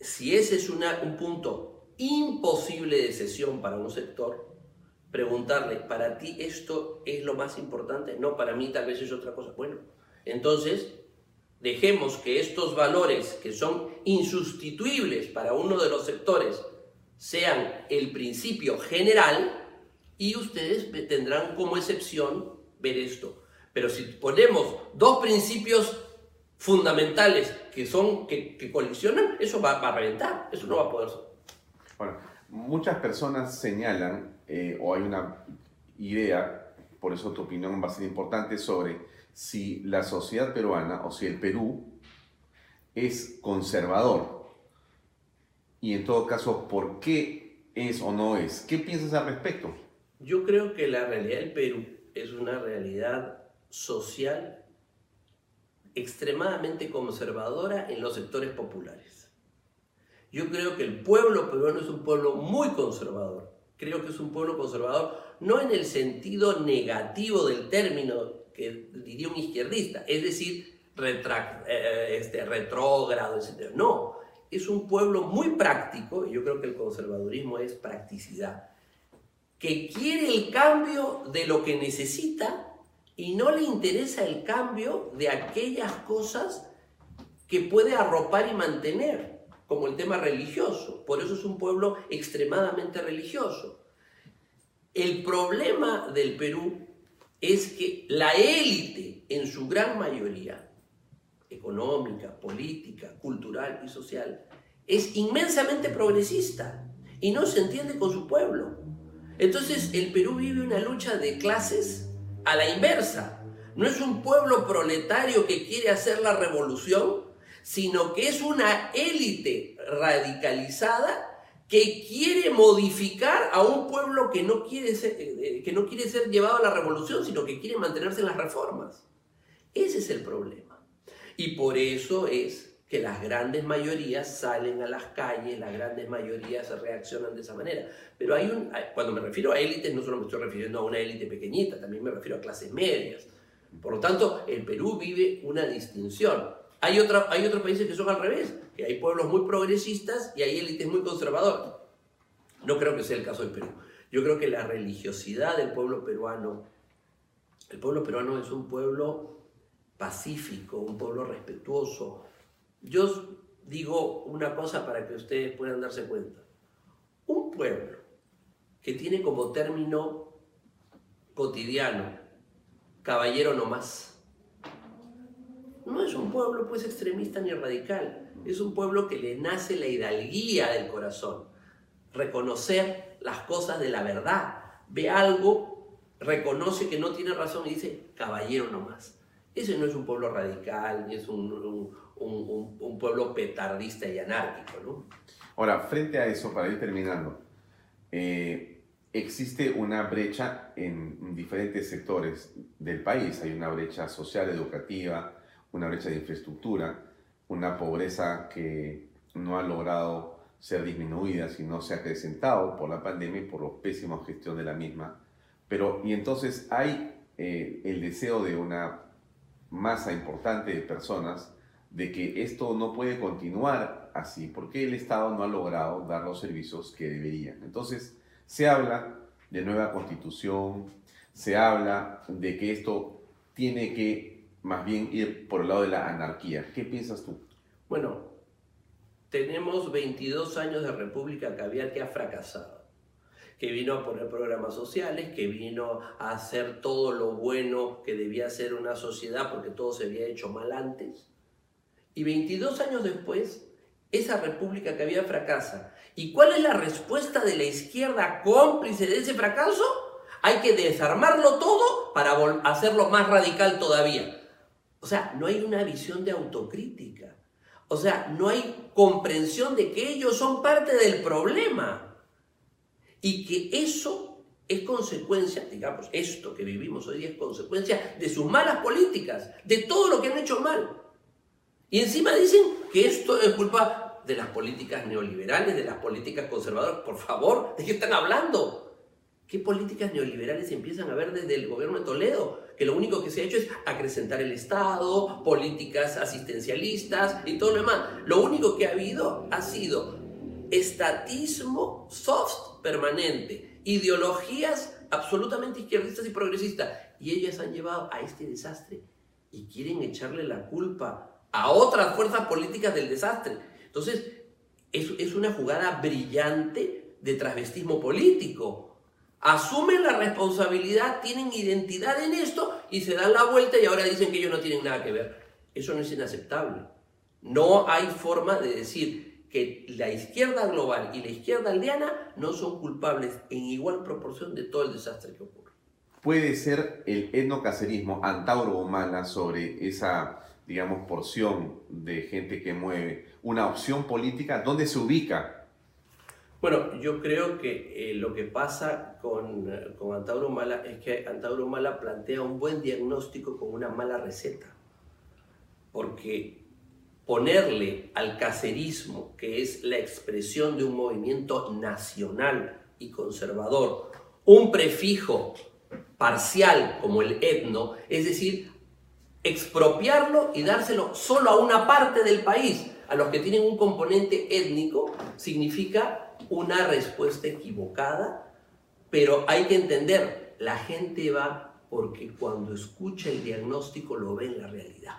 Si ese es un punto imposible de sesión para un sector, preguntarle, ¿para ti esto es lo más importante? No, para mí tal vez es otra cosa. Bueno, entonces dejemos que estos valores que son insustituibles para uno de los sectores sean el principio general y ustedes tendrán como excepción ver esto. Pero si ponemos dos principios fundamentales que son que, colisionan, eso va, va, a reventar, eso no va a poder. Bueno, muchas personas señalan, eh, o hay una idea, por eso tu opinión va a ser importante, sobre si la sociedad peruana o si el Perú es conservador. Y en todo caso, ¿por qué es o no es? ¿Qué piensas al respecto? Yo creo que la realidad del Perú es una realidad social extremadamente conservadora en los sectores populares. Yo creo que el pueblo peruano es un pueblo muy conservador. Creo que es un pueblo conservador no en el sentido negativo del término que diría un izquierdista, es decir, eh, este, retrógrado, etc. No, es un pueblo muy práctico, y yo creo que el conservadurismo es practicidad, que quiere el cambio de lo que necesita y no le interesa el cambio de aquellas cosas que puede arropar y mantener como el tema religioso. Por eso es un pueblo extremadamente religioso. El problema del Perú es que la élite, en su gran mayoría, económica, política, cultural y social, es inmensamente progresista y no se entiende con su pueblo. Entonces el Perú vive una lucha de clases a la inversa. No es un pueblo proletario que quiere hacer la revolución, sino que es una élite radicalizada que quiere modificar a un pueblo que no quiere ser, eh, eh, que no quiere ser llevado a la revolución, sino que quiere mantenerse en las reformas. Ese es el problema. Y por eso es que las grandes mayorías salen a las calles, las grandes mayorías reaccionan de esa manera. Pero hay un, cuando me refiero a élites, no solo me estoy refiriendo a una élite pequeñita, también me refiero a clases medias. Por lo tanto, el Perú vive una distinción Hay, hay otros países que son al revés, que hay pueblos muy progresistas y hay élites muy conservadoras. No creo que sea el caso del Perú. Yo creo que la religiosidad del pueblo peruano, el pueblo peruano es un pueblo pacífico, un pueblo respetuoso. Yo digo una cosa para que ustedes puedan darse cuenta. Un pueblo que tiene como término cotidiano caballero no más, no es un pueblo pues extremista ni radical, es un pueblo que le nace la hidalguía del corazón, reconocer las cosas de la verdad, ve algo, reconoce que no tiene razón y dice caballero no más. Ese no es un pueblo radical, ni es un, un, pueblo petardista y anárquico, ¿no? Ahora, frente a eso, para ir terminando, eh, existe una brecha en diferentes sectores del país. Hay una brecha social, educativa, una brecha de infraestructura, una pobreza que no ha logrado ser disminuida, sino se ha acrecentado por la pandemia y por la pésima gestión de la misma. Pero, y entonces hay eh, el deseo de una masa importante de personas de que esto no puede continuar así, porque el Estado no ha logrado dar los servicios que deberían. Entonces, se habla de nueva constitución, se habla de que esto tiene que más bien ir por el lado de la anarquía. ¿Qué piensas tú? Bueno, tenemos 22 años de república caviar que ha fracasado, que vino a poner programas sociales, que vino a hacer todo lo bueno que debía hacer una sociedad porque todo se había hecho mal antes. Y 22 años después, esa república caviar fracasa. ¿Y cuál es la respuesta de la izquierda cómplice de ese fracaso? Hay que desarmarlo todo para hacerlo más radical todavía. O sea, no hay una visión de autocrítica. O sea, no hay comprensión de que ellos son parte del problema. Y que eso es consecuencia, digamos, esto que vivimos hoy es consecuencia de sus malas políticas, de todo lo que han hecho mal. Y encima dicen que esto es culpa de las políticas neoliberales, de las políticas conservadoras. Por favor, ¿de qué están hablando? ¿Qué políticas neoliberales empiezan a ver desde el gobierno de Toledo? Que lo único que se ha hecho es acrecentar el Estado, políticas asistencialistas y todo lo demás. Lo único que ha habido ha sido estatismo soft permanente, ideologías absolutamente izquierdistas y progresistas. Y ellas han llevado a este desastre y quieren echarle la culpa a otras fuerzas políticas del desastre. Entonces, es, es una jugada brillante de travestismo político asumen la responsabilidad, tienen identidad en esto y se dan la vuelta y ahora dicen que ellos no tienen nada que ver. Eso no es inaceptable. No hay forma de decir que la izquierda global y la izquierda aldeana no son culpables en igual proporción de todo el desastre que ocurre. ¿Puede ser el etnocacerismo Antauro Humana sobre esa, digamos, porción de gente que mueve una opción política? ¿Dónde se ubica bueno, yo creo que eh, lo que pasa con, con Antauro Mala es que Antauro Mala plantea un buen diagnóstico con una mala receta. Porque ponerle al cacerismo, que es la expresión de un movimiento nacional y conservador, un prefijo parcial como el etno, es decir, expropiarlo y dárselo solo a una parte del país, a los que tienen un componente étnico, significa una respuesta equivocada, pero hay que entender, la gente va porque cuando escucha el diagnóstico lo ve en la realidad.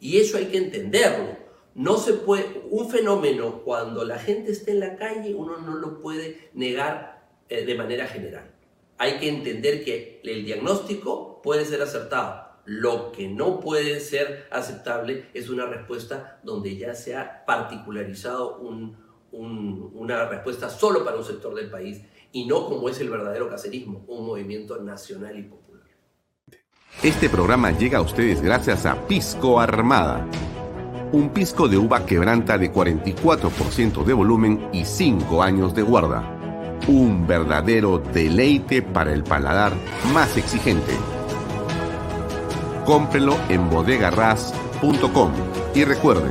Y eso hay que entenderlo. No se puede, un fenómeno cuando la gente está en la calle, uno no lo puede negar eh, de manera general. Hay que entender que el diagnóstico puede ser acertado. Lo que no puede ser aceptable es una respuesta donde ya se ha particularizado un, una respuesta solo para un sector del país y no como es el verdadero cacerismo, un movimiento nacional y popular. Este programa llega a ustedes gracias a Pisco Armada. Un pisco de uva quebranta de 44% de volumen y 5 años de guarda. Un verdadero deleite para el paladar más exigente. Cómprelo en bodegarras.com y recuerde,